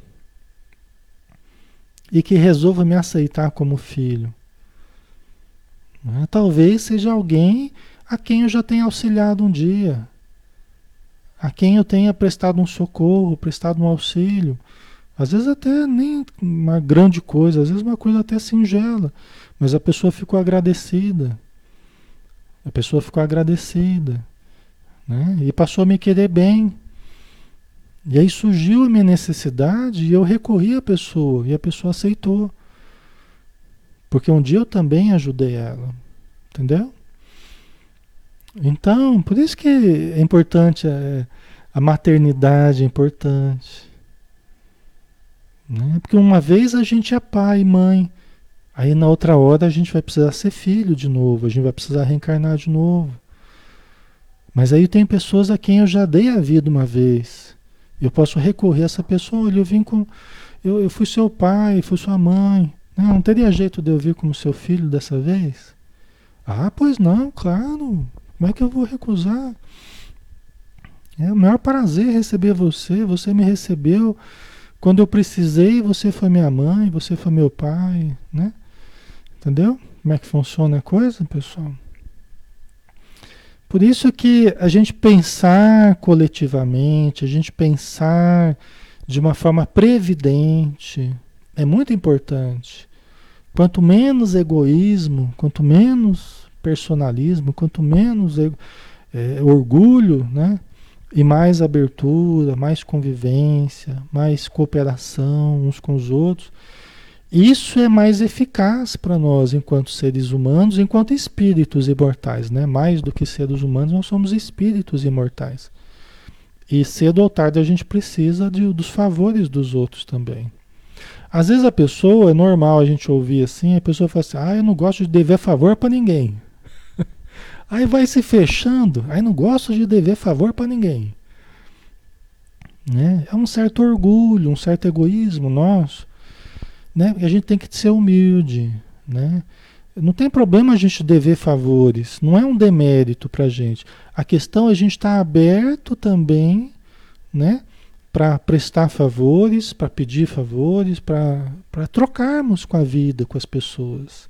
A: E que resolva me aceitar como filho? Né? Talvez seja alguém a quem eu já tenha auxiliado um dia, a quem eu tenha prestado um socorro, prestado um auxílio. Às vezes até nem uma grande coisa, às vezes uma coisa até singela, mas a pessoa ficou agradecida. A pessoa ficou agradecida, né? E passou a me querer bem. E aí surgiu a minha necessidade e eu recorri à pessoa e a pessoa aceitou. Porque um dia eu também ajudei ela. Entendeu? Então, por isso que é importante, é, a maternidade é importante. Né? Porque uma vez a gente é pai e mãe, aí na outra hora a gente vai precisar ser filho de novo, a gente vai precisar reencarnar de novo. Mas aí tem pessoas a quem eu já dei a vida uma vez. Eu posso recorrer a essa pessoa, olha, eu vim com. Eu, eu fui seu pai, fui sua mãe. Não, não teria jeito de eu vir como seu filho dessa vez? Ah, pois não, claro. Como é que eu vou recusar? É o maior prazer receber você. Você me recebeu quando eu precisei. Você foi minha mãe, você foi meu pai, né? Entendeu? Como é que funciona a coisa, pessoal? Por isso que a gente pensar coletivamente, a gente pensar de uma forma previdente, é muito importante. Quanto menos egoísmo, quanto menos personalismo, quanto menos é, orgulho, né? E mais abertura, mais convivência, mais cooperação uns com os outros. Isso é mais eficaz para nós enquanto seres humanos, enquanto espíritos imortais, né? Mais do que seres humanos, nós somos espíritos imortais. E cedo ou tarde a gente precisa de, dos favores dos outros também. Às vezes a pessoa, é normal a gente ouvir assim, a pessoa fala assim, ah, eu não gosto de dever favor para ninguém. Aí vai se fechando, aí não gosto de dever favor para ninguém. Né? É um certo orgulho, um certo egoísmo nosso, né? a gente tem que ser humilde, né? Não tem problema a gente dever favores, não é um demérito para a gente. A questão é a gente estar tá aberto também, né? para prestar favores, para pedir favores, para trocarmos com a vida, com as pessoas.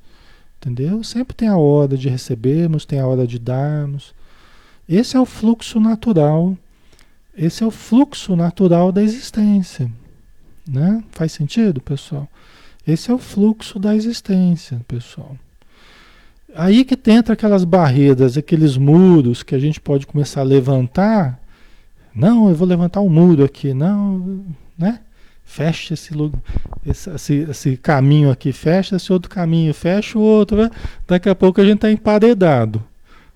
A: Entendeu? Sempre tem a hora de recebermos, tem a hora de darmos. Esse é o fluxo natural. Esse é o fluxo natural da existência. Né? Faz sentido, pessoal? Esse é o fluxo da existência, pessoal. Aí que entra aquelas barreiras, aqueles muros que a gente pode começar a levantar não, eu vou levantar um muro aqui. Não, né? Fecha esse, esse, esse, esse caminho aqui, fecha esse outro caminho, fecha o outro. Né? Daqui a pouco a gente está emparedado.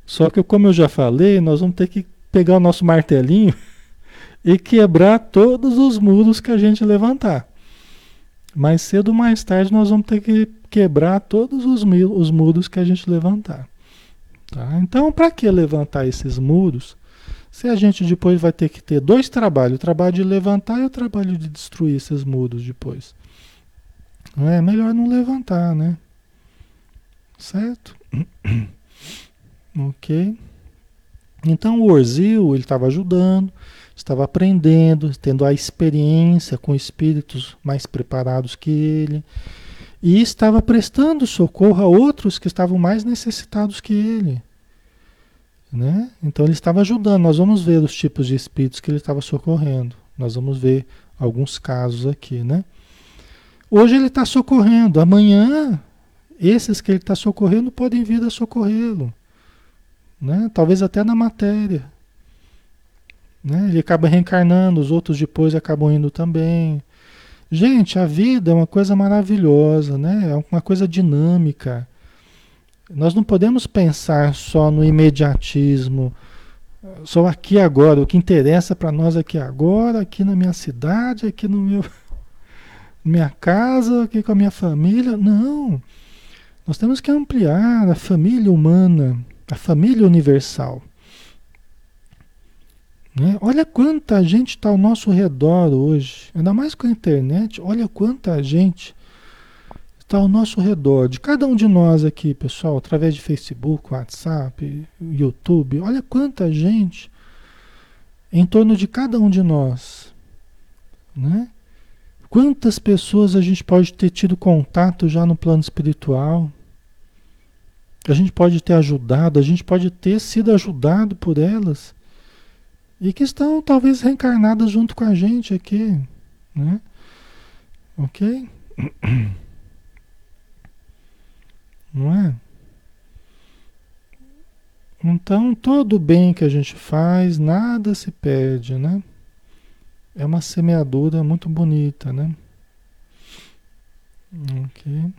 A: Só que, como eu já falei, nós vamos ter que pegar o nosso martelinho e quebrar todos os muros que a gente levantar. Mais cedo ou mais tarde nós vamos ter que quebrar todos os, os muros que a gente levantar. Tá? Então, para que levantar esses muros? Se a gente depois vai ter que ter dois trabalhos, o trabalho de levantar e o trabalho de destruir esses muros depois. É melhor não levantar, né? Certo? ok. Então o Orzil, ele estava ajudando, estava aprendendo, tendo a experiência com espíritos mais preparados que ele, e estava prestando socorro a outros que estavam mais necessitados que ele. Né? Então ele estava ajudando. Nós vamos ver os tipos de espíritos que ele estava socorrendo. Nós vamos ver alguns casos aqui, né? Hoje ele está socorrendo. Amanhã, esses que ele está socorrendo podem vir a socorrê-lo. Né? Talvez até na matéria. Né? Ele acaba reencarnando, os outros depois acabam indo também. Gente, a vida é uma coisa maravilhosa, né? É uma coisa dinâmica. Nós não podemos pensar só no imediatismo, só aqui agora. O que interessa para nós aqui agora, aqui na minha cidade, aqui no meu minha casa, aqui com a minha família. Não. Nós temos que ampliar a família humana, a família universal. Né? Olha quanta gente está ao nosso redor hoje, ainda mais com a internet, olha quanta gente está ao nosso redor, de cada um de nós aqui, pessoal, através de Facebook, WhatsApp, YouTube, olha quanta gente em torno de cada um de nós. Né? Quantas pessoas a gente pode ter tido contato já no plano espiritual? A gente pode ter ajudado, a gente pode ter sido ajudado por elas e que estão talvez reencarnadas junto com a gente aqui, né? Ok? Não é? Então, todo bem que a gente faz, nada se perde, né? É uma semeadura muito bonita, né? Ok.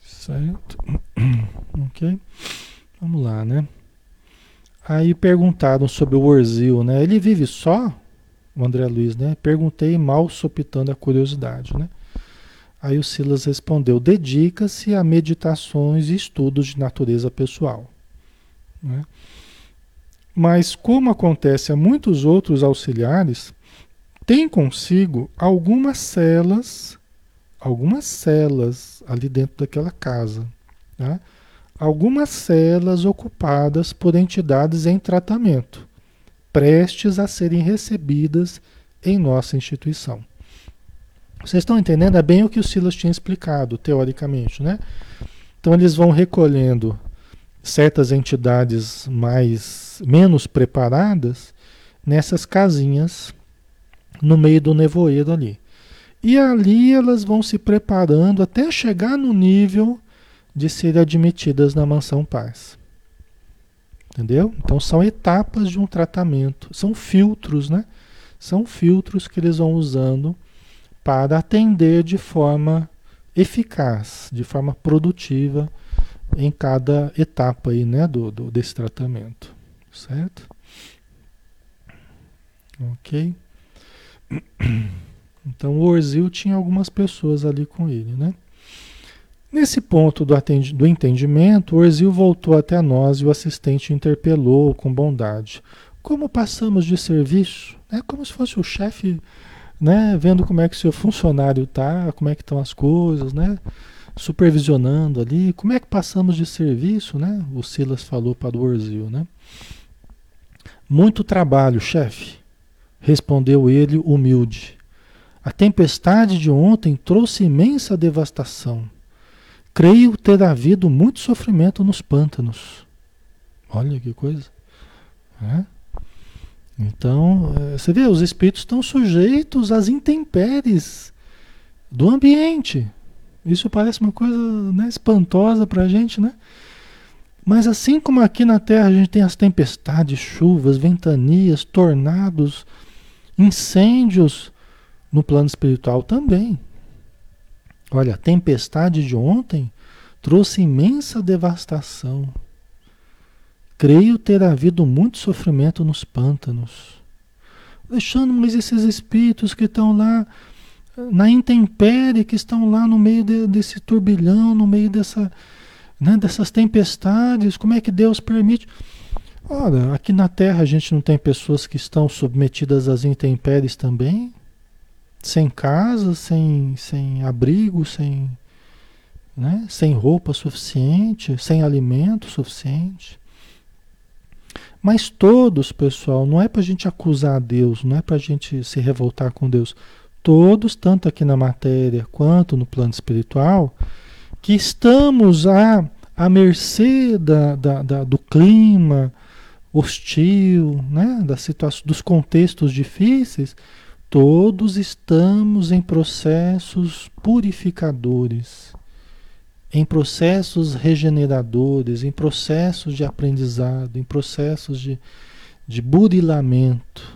A: Certo? Ok? Vamos lá, né? Aí perguntaram sobre o Orzil, né? Ele vive só? O André Luiz, né? Perguntei mal sopitando a curiosidade, né? Aí o Silas respondeu: dedica-se a meditações e estudos de natureza pessoal. Né? Mas, como acontece a muitos outros auxiliares, tem consigo algumas celas, algumas celas ali dentro daquela casa. Tá? Algumas celas ocupadas por entidades em tratamento, prestes a serem recebidas em nossa instituição. Vocês estão entendendo? É bem o que o Silas tinha explicado, teoricamente, né? Então eles vão recolhendo certas entidades mais menos preparadas nessas casinhas no meio do nevoeiro ali. E ali elas vão se preparando até chegar no nível de serem admitidas na mansão paz. Entendeu? Então são etapas de um tratamento, são filtros, né? São filtros que eles vão usando para atender de forma eficaz, de forma produtiva em cada etapa aí, né, do, do desse tratamento, certo? Ok. Então o Orzil tinha algumas pessoas ali com ele, né? Nesse ponto do, do entendimento, Orzil voltou até nós e o assistente interpelou com bondade. Como passamos de serviço? É como se fosse o chefe, né, vendo como é que o seu funcionário está, como é que estão as coisas, né? supervisionando ali, como é que passamos de serviço, né? O Silas falou para o Orzil, né? Muito trabalho, chefe, respondeu ele humilde. A tempestade de ontem trouxe imensa devastação. Creio ter havido muito sofrimento nos pântanos. Olha que coisa. É? Então, é, você vê, os espíritos estão sujeitos às intempéries do ambiente. Isso parece uma coisa né, espantosa para a gente, né? Mas assim como aqui na Terra a gente tem as tempestades, chuvas, ventanias, tornados, incêndios, no plano espiritual também. Olha, a tempestade de ontem trouxe imensa devastação. Creio ter havido muito sofrimento nos pântanos. Deixando, mas esses espíritos que estão lá na intempérie, que estão lá no meio de, desse turbilhão, no meio dessa, né, dessas tempestades. Como é que Deus permite? Ora, aqui na Terra a gente não tem pessoas que estão submetidas às intempéries também? Sem casa, sem, sem abrigo, sem, né, sem roupa suficiente, sem alimento suficiente. Mas todos, pessoal, não é para a gente acusar Deus, não é para a gente se revoltar com Deus todos, tanto aqui na matéria quanto no plano espiritual, que estamos à, à mercê da, da, da do clima hostil, né? da situação, dos contextos difíceis, todos estamos em processos purificadores, em processos regeneradores, em processos de aprendizado, em processos de, de burilamento.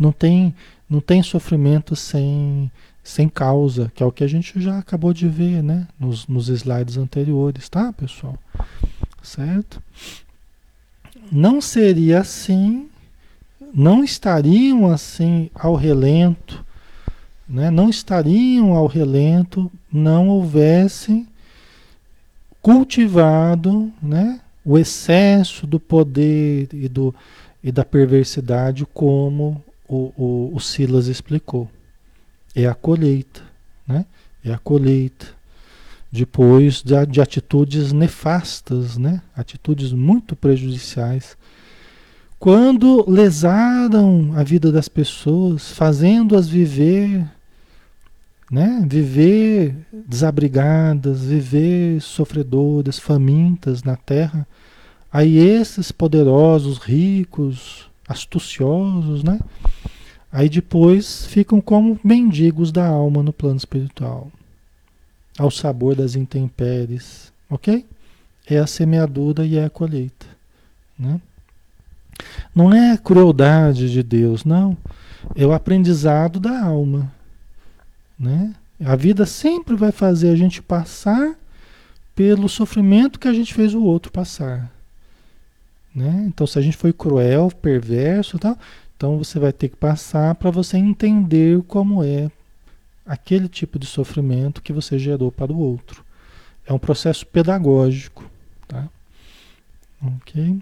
A: Não tem não tem sofrimento sem, sem causa, que é o que a gente já acabou de ver, né? Nos, nos slides anteriores, tá, pessoal? Certo? Não seria assim, não estariam assim ao relento, né, não estariam ao relento, não houvessem cultivado né, o excesso do poder e, do, e da perversidade, como o, o, o Silas explicou. É a colheita, né? É a colheita. Depois de, de atitudes nefastas, né? Atitudes muito prejudiciais. Quando lesaram a vida das pessoas, fazendo-as viver né? Viver desabrigadas, viver sofredoras, famintas na terra. Aí esses poderosos, ricos, astuciosos, né? Aí depois ficam como mendigos da alma no plano espiritual, ao sabor das intempéries, ok? É a semeadura e é a colheita, né? Não é crueldade de Deus, não. É o aprendizado da alma. Né? A vida sempre vai fazer a gente passar pelo sofrimento que a gente fez o outro passar. Né? Então, se a gente foi cruel, perverso, tal, então você vai ter que passar para você entender como é aquele tipo de sofrimento que você gerou para o outro. É um processo pedagógico, tá? Ok?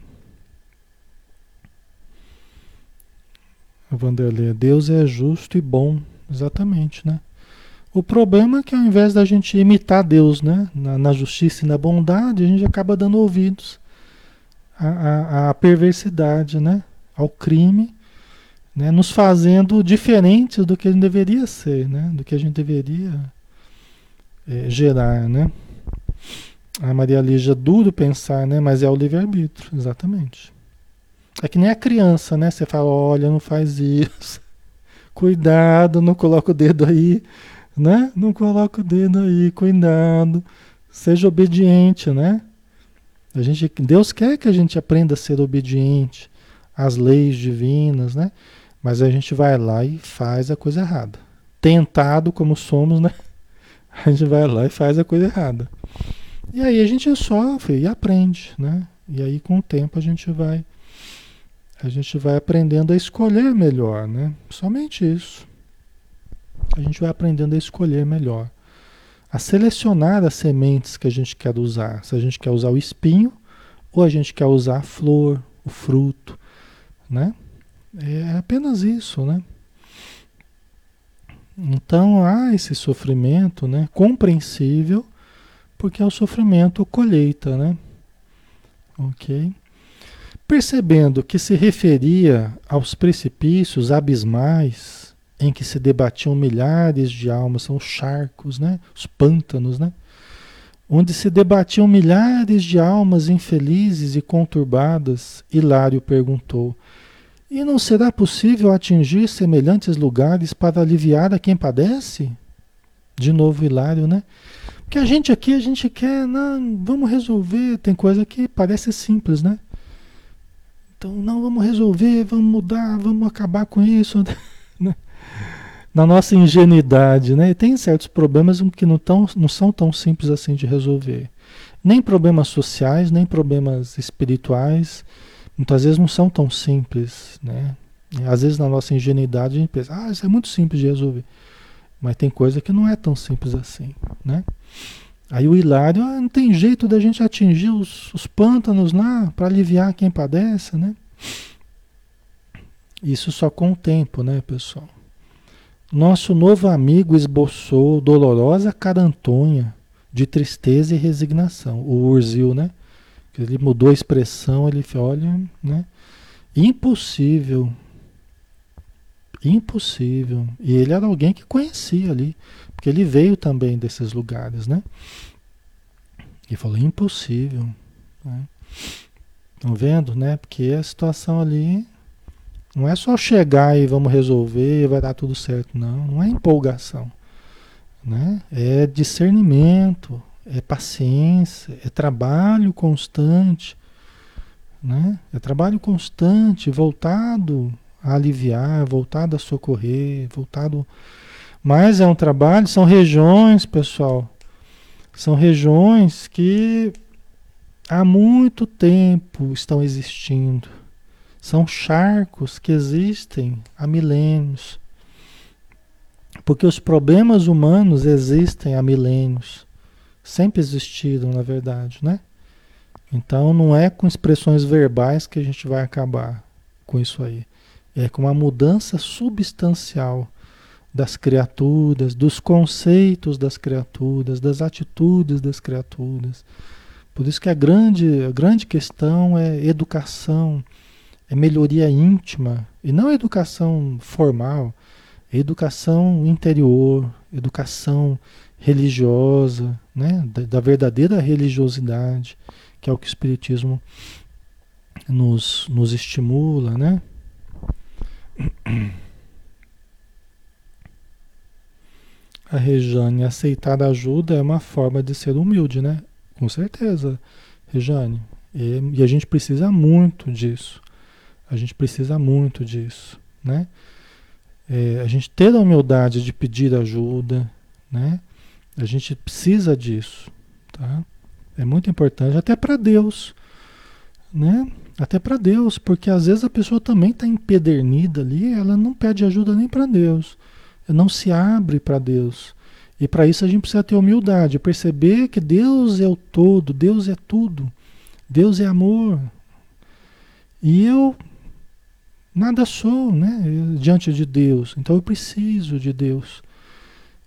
A: Vanderlei, Deus é justo e bom, exatamente, né? O problema é que ao invés da gente imitar Deus né, na, na justiça e na bondade, a gente acaba dando ouvidos à, à, à perversidade, né, ao crime, né, nos fazendo diferentes do que a gente deveria ser, né, do que a gente deveria é, gerar. Né. A Maria Lígia, duro pensar, né, mas é o livre-arbítrio, exatamente. É que nem a criança, né? Você fala, olha, não faz isso. Cuidado, não coloca o dedo aí né? Não coloca o dedo aí, cuidado, seja obediente, né? A gente, Deus quer que a gente aprenda a ser obediente às leis divinas, né? Mas a gente vai lá e faz a coisa errada. Tentado como somos, né? A gente vai lá e faz a coisa errada. E aí a gente sofre e aprende, né? E aí com o tempo a gente vai a gente vai aprendendo a escolher melhor, né? Somente isso a gente vai aprendendo a escolher melhor, a selecionar as sementes que a gente quer usar. Se a gente quer usar o espinho ou a gente quer usar a flor, o fruto, né? É apenas isso, né? Então há esse sofrimento, né? Compreensível, porque é o sofrimento colheita, né? Ok? Percebendo que se referia aos precipícios abismais em que se debatiam milhares de almas, são os charcos, né? os pântanos, né? onde se debatiam milhares de almas infelizes e conturbadas, Hilário perguntou: E não será possível atingir semelhantes lugares para aliviar a quem padece? De novo, Hilário, né? Porque a gente aqui, a gente quer, não, vamos resolver, tem coisa que parece simples, né? Então, não, vamos resolver, vamos mudar, vamos acabar com isso. Né? na nossa ingenuidade, né? Tem certos problemas que não, tão, não são tão simples assim de resolver. Nem problemas sociais, nem problemas espirituais, muitas vezes não são tão simples, né? Às vezes na nossa ingenuidade a gente pensa, ah, isso é muito simples de resolver. Mas tem coisa que não é tão simples assim, né? Aí o Hilário, ah, não tem jeito da gente atingir os, os pântanos lá para aliviar quem padece, né? Isso só com o tempo, né, pessoal? Nosso novo amigo esboçou dolorosa carantonha de tristeza e resignação. O Urzil, né? Ele mudou a expressão, ele olha, né? Impossível. Impossível. E ele era alguém que conhecia ali, porque ele veio também desses lugares, né? E falou, impossível. Né? Estão vendo, né? Porque a situação ali não é só chegar e vamos resolver vai dar tudo certo, não. Não é empolgação. Né? É discernimento, é paciência, é trabalho constante. Né? É trabalho constante, voltado a aliviar, voltado a socorrer, voltado. Mas é um trabalho, são regiões, pessoal. São regiões que há muito tempo estão existindo são charcos que existem há milênios. Porque os problemas humanos existem há milênios. Sempre existiram, na verdade, né? Então não é com expressões verbais que a gente vai acabar com isso aí. É com uma mudança substancial das criaturas, dos conceitos das criaturas, das atitudes das criaturas. Por isso que a grande, a grande questão é educação, é melhoria íntima, e não educação formal, é educação interior, educação religiosa, né? da, da verdadeira religiosidade, que é o que o Espiritismo nos, nos estimula, né? A Rejane, aceitar ajuda é uma forma de ser humilde, né? Com certeza, Rejane. E, e a gente precisa muito disso. A gente precisa muito disso, né? É, a gente ter a humildade de pedir ajuda, né? A gente precisa disso, tá? É muito importante, até para Deus, né? Até para Deus, porque às vezes a pessoa também está empedernida ali, ela não pede ajuda nem para Deus, não se abre para Deus. E para isso a gente precisa ter humildade, perceber que Deus é o todo, Deus é tudo, Deus é amor. E eu nada sou, né, diante de Deus. Então eu preciso de Deus.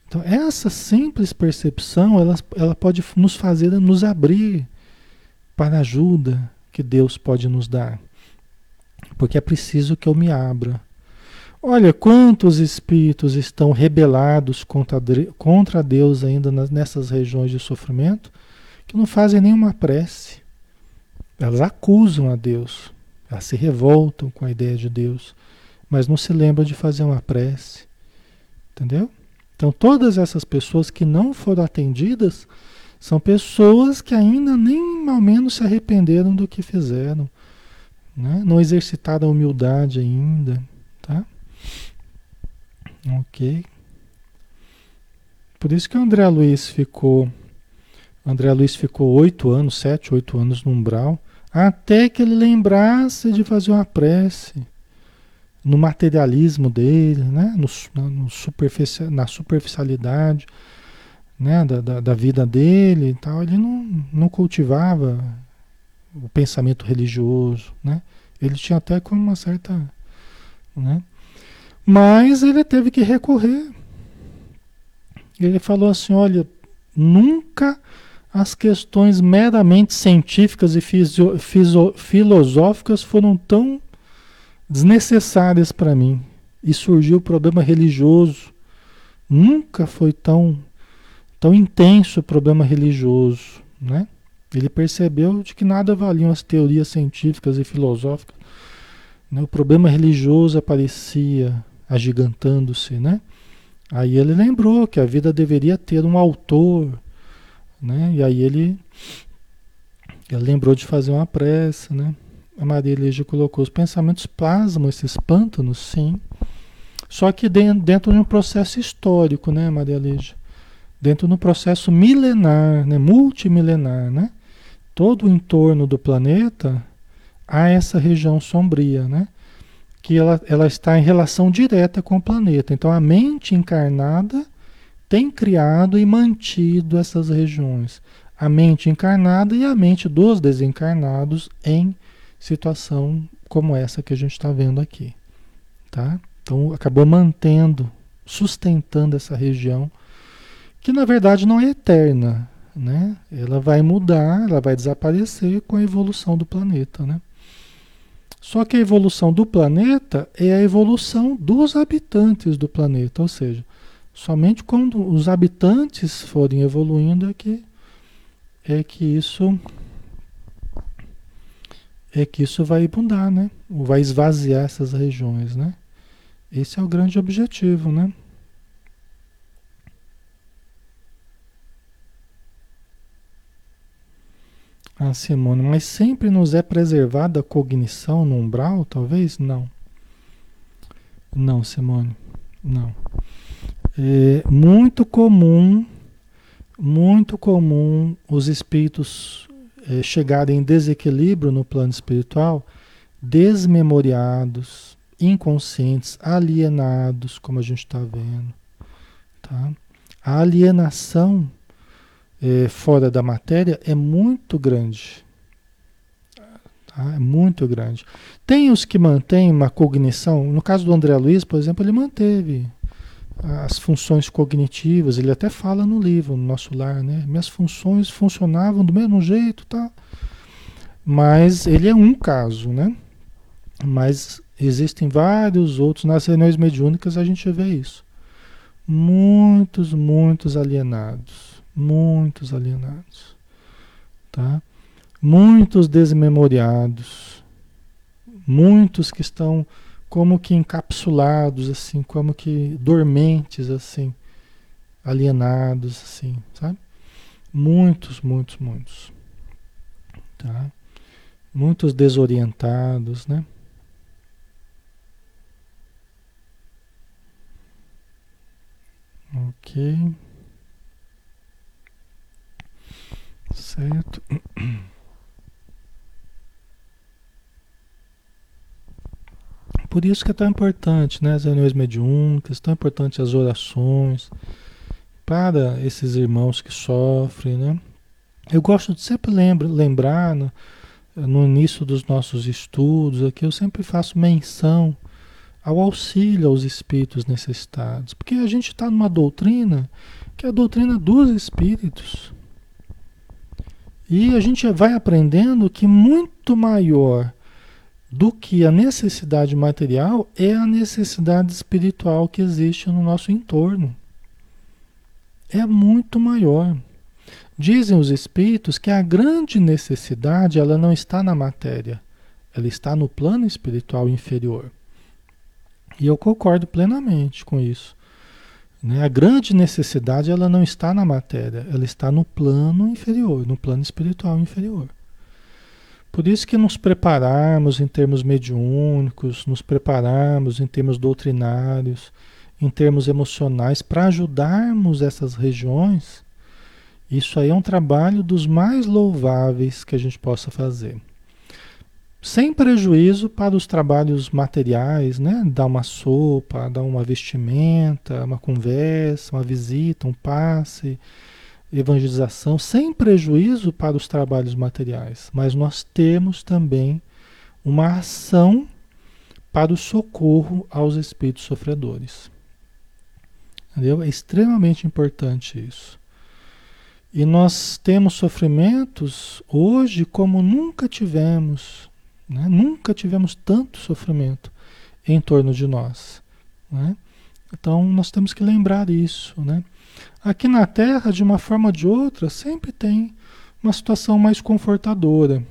A: Então essa simples percepção, ela, ela pode nos fazer nos abrir para ajuda que Deus pode nos dar. Porque é preciso que eu me abra. Olha quantos espíritos estão rebelados contra, Deus ainda nessas regiões de sofrimento, que não fazem nenhuma prece. Elas acusam a Deus, elas se revoltam com a ideia de Deus, mas não se lembram de fazer uma prece. Entendeu? Então, todas essas pessoas que não foram atendidas são pessoas que ainda nem ao menos se arrependeram do que fizeram, né? não exercitaram a humildade ainda. Tá? Ok. Por isso que o André Luiz ficou. André Luiz ficou oito anos, sete, oito anos no umbral até que ele lembrasse de fazer uma prece no materialismo dele, né? no, no na superficialidade né? Da, da, da, vida dele e tal. Ele não, não cultivava o pensamento religioso. Né? Ele tinha até com uma certa. Né? Mas ele teve que recorrer. Ele falou assim: olha, nunca as questões meramente científicas e fisio, fisio, filosóficas foram tão desnecessárias para mim. E surgiu o problema religioso. Nunca foi tão, tão intenso problema religioso. Né? Ele percebeu de que nada valiam as teorias científicas e filosóficas. Né? O problema religioso aparecia agigantando-se. Né? Aí ele lembrou que a vida deveria ter um autor né? E aí ele, ele lembrou de fazer uma prece, né? A Maria Elígia colocou os pensamentos plasmam esses pântanos, sim. Só que dentro de um processo histórico, né, Maria Elígia? Dentro de um processo milenar, né, multimilenar, né? Todo o entorno do planeta há essa região sombria, né? Que ela, ela está em relação direta com o planeta. Então a mente encarnada tem criado e mantido essas regiões, a mente encarnada e a mente dos desencarnados em situação como essa que a gente está vendo aqui, tá? Então acabou mantendo, sustentando essa região que na verdade não é eterna, né? Ela vai mudar, ela vai desaparecer com a evolução do planeta, né? Só que a evolução do planeta é a evolução dos habitantes do planeta, ou seja, Somente quando os habitantes forem evoluindo é que, é que isso é que isso vai mudar, né? Vai esvaziar essas regiões, né? Esse é o grande objetivo, né? Ah, Simone, mas sempre nos é preservada a cognição no umbral, talvez? Não. Não, Simone, não. É muito comum, muito comum os espíritos é, chegarem em desequilíbrio no plano espiritual, desmemoriados, inconscientes, alienados, como a gente está vendo. Tá? A alienação é, fora da matéria é muito grande. Tá? É muito grande. Tem os que mantêm uma cognição, no caso do André Luiz, por exemplo, ele manteve as funções cognitivas, ele até fala no livro, no nosso lar, né? Minhas funções funcionavam do mesmo jeito, tá? Mas ele é um caso, né? Mas existem vários outros, nas reuniões mediúnicas a gente vê isso. Muitos, muitos alienados, muitos alienados, tá? Muitos desmemoriados, muitos que estão como que encapsulados assim, como que dormentes assim, alienados assim, sabe? Muitos, muitos, muitos. Tá? Muitos desorientados, né? Ok. Certo. Por isso que é tão importante, né? As reuniões mediúnicas, tão importante as orações para esses irmãos que sofrem, né? Eu gosto de sempre lembra, lembrar no, no início dos nossos estudos aqui, eu sempre faço menção ao auxílio aos espíritos necessitados, porque a gente está numa doutrina que é a doutrina dos espíritos. E a gente vai aprendendo que muito maior do que a necessidade material é a necessidade espiritual que existe no nosso entorno. É muito maior. Dizem os espíritos que a grande necessidade ela não está na matéria, ela está no plano espiritual inferior. E eu concordo plenamente com isso. Né? A grande necessidade ela não está na matéria, ela está no plano inferior, no plano espiritual inferior. Por isso que nos prepararmos em termos mediúnicos, nos prepararmos em termos doutrinários, em termos emocionais, para ajudarmos essas regiões, isso aí é um trabalho dos mais louváveis que a gente possa fazer. Sem prejuízo para os trabalhos materiais, né? Dar uma sopa, dar uma vestimenta, uma conversa, uma visita, um passe, evangelização sem prejuízo para os trabalhos materiais, mas nós temos também uma ação para o socorro aos espíritos sofredores. Entendeu? É extremamente importante isso. E nós temos sofrimentos hoje como nunca tivemos, né? nunca tivemos tanto sofrimento em torno de nós. Né? Então nós temos que lembrar isso, né? Aqui na Terra, de uma forma ou de outra, sempre tem uma situação mais confortadora.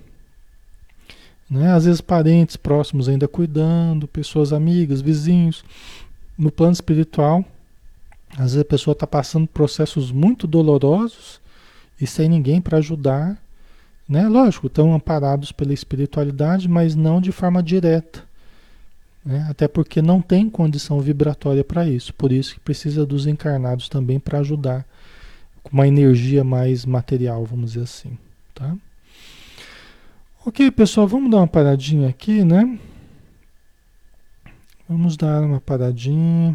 A: Né? Às vezes parentes próximos ainda cuidando, pessoas amigas, vizinhos. No plano espiritual, às vezes a pessoa está passando processos muito dolorosos e sem ninguém para ajudar. Né? Lógico, estão amparados pela espiritualidade, mas não de forma direta. Né? Até porque não tem condição vibratória para isso. Por isso que precisa dos encarnados também para ajudar com uma energia mais material, vamos dizer assim. Tá? Ok, pessoal, vamos dar uma paradinha aqui, né? Vamos dar uma paradinha.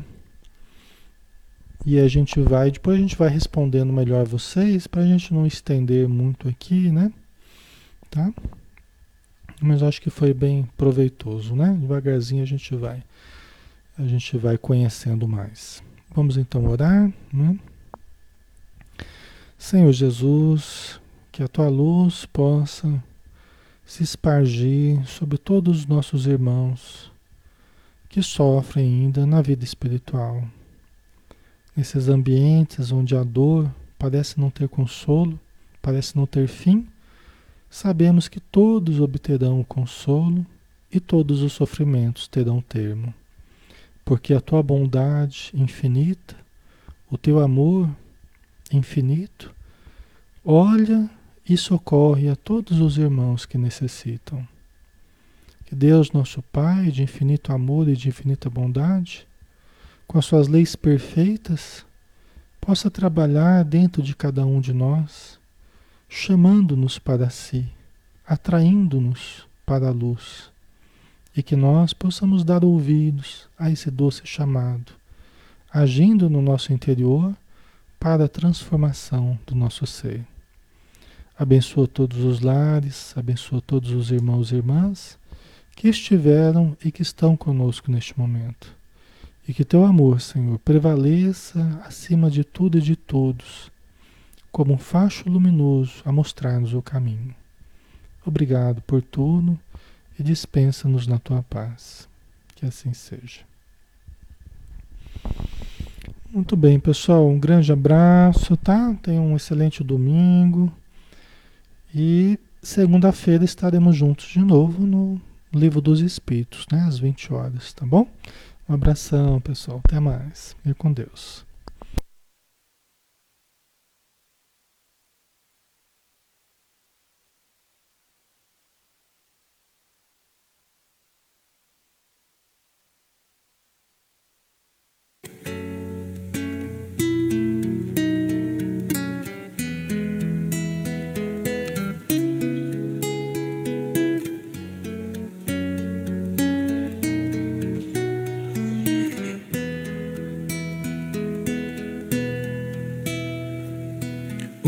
A: E a gente vai, depois a gente vai respondendo melhor vocês, para a gente não estender muito aqui, né? Tá? Mas acho que foi bem proveitoso, né? Devagarzinho a gente vai, a gente vai conhecendo mais. Vamos então orar, né? Senhor Jesus, que a tua luz possa se espargir sobre todos os nossos irmãos que sofrem ainda na vida espiritual. Nesses ambientes onde a dor parece não ter consolo, parece não ter fim, sabemos que todos obterão o consolo e todos os sofrimentos terão termo. Porque a tua bondade infinita, o teu amor infinito, olha e socorre a todos os irmãos que necessitam. Que Deus, nosso Pai, de infinito amor e de infinita bondade, com as suas leis perfeitas, possa trabalhar dentro de cada um de nós chamando-nos para si, atraindo-nos para a luz, e que nós possamos dar ouvidos a esse doce chamado, agindo no nosso interior para a transformação do nosso ser. Abençoa todos os lares, abençoa todos os irmãos e irmãs que estiveram e que estão conosco neste momento. E que teu amor, Senhor, prevaleça acima de tudo e de todos, como um facho luminoso a mostrar-nos o caminho. Obrigado por tudo e dispensa-nos na tua paz. Que assim seja. Muito bem, pessoal. Um grande abraço, tá? Tenham um excelente domingo. E segunda-feira estaremos juntos de novo no Livro dos Espíritos, né? Às 20 horas, tá bom? Um abração, pessoal. Até mais. E com Deus.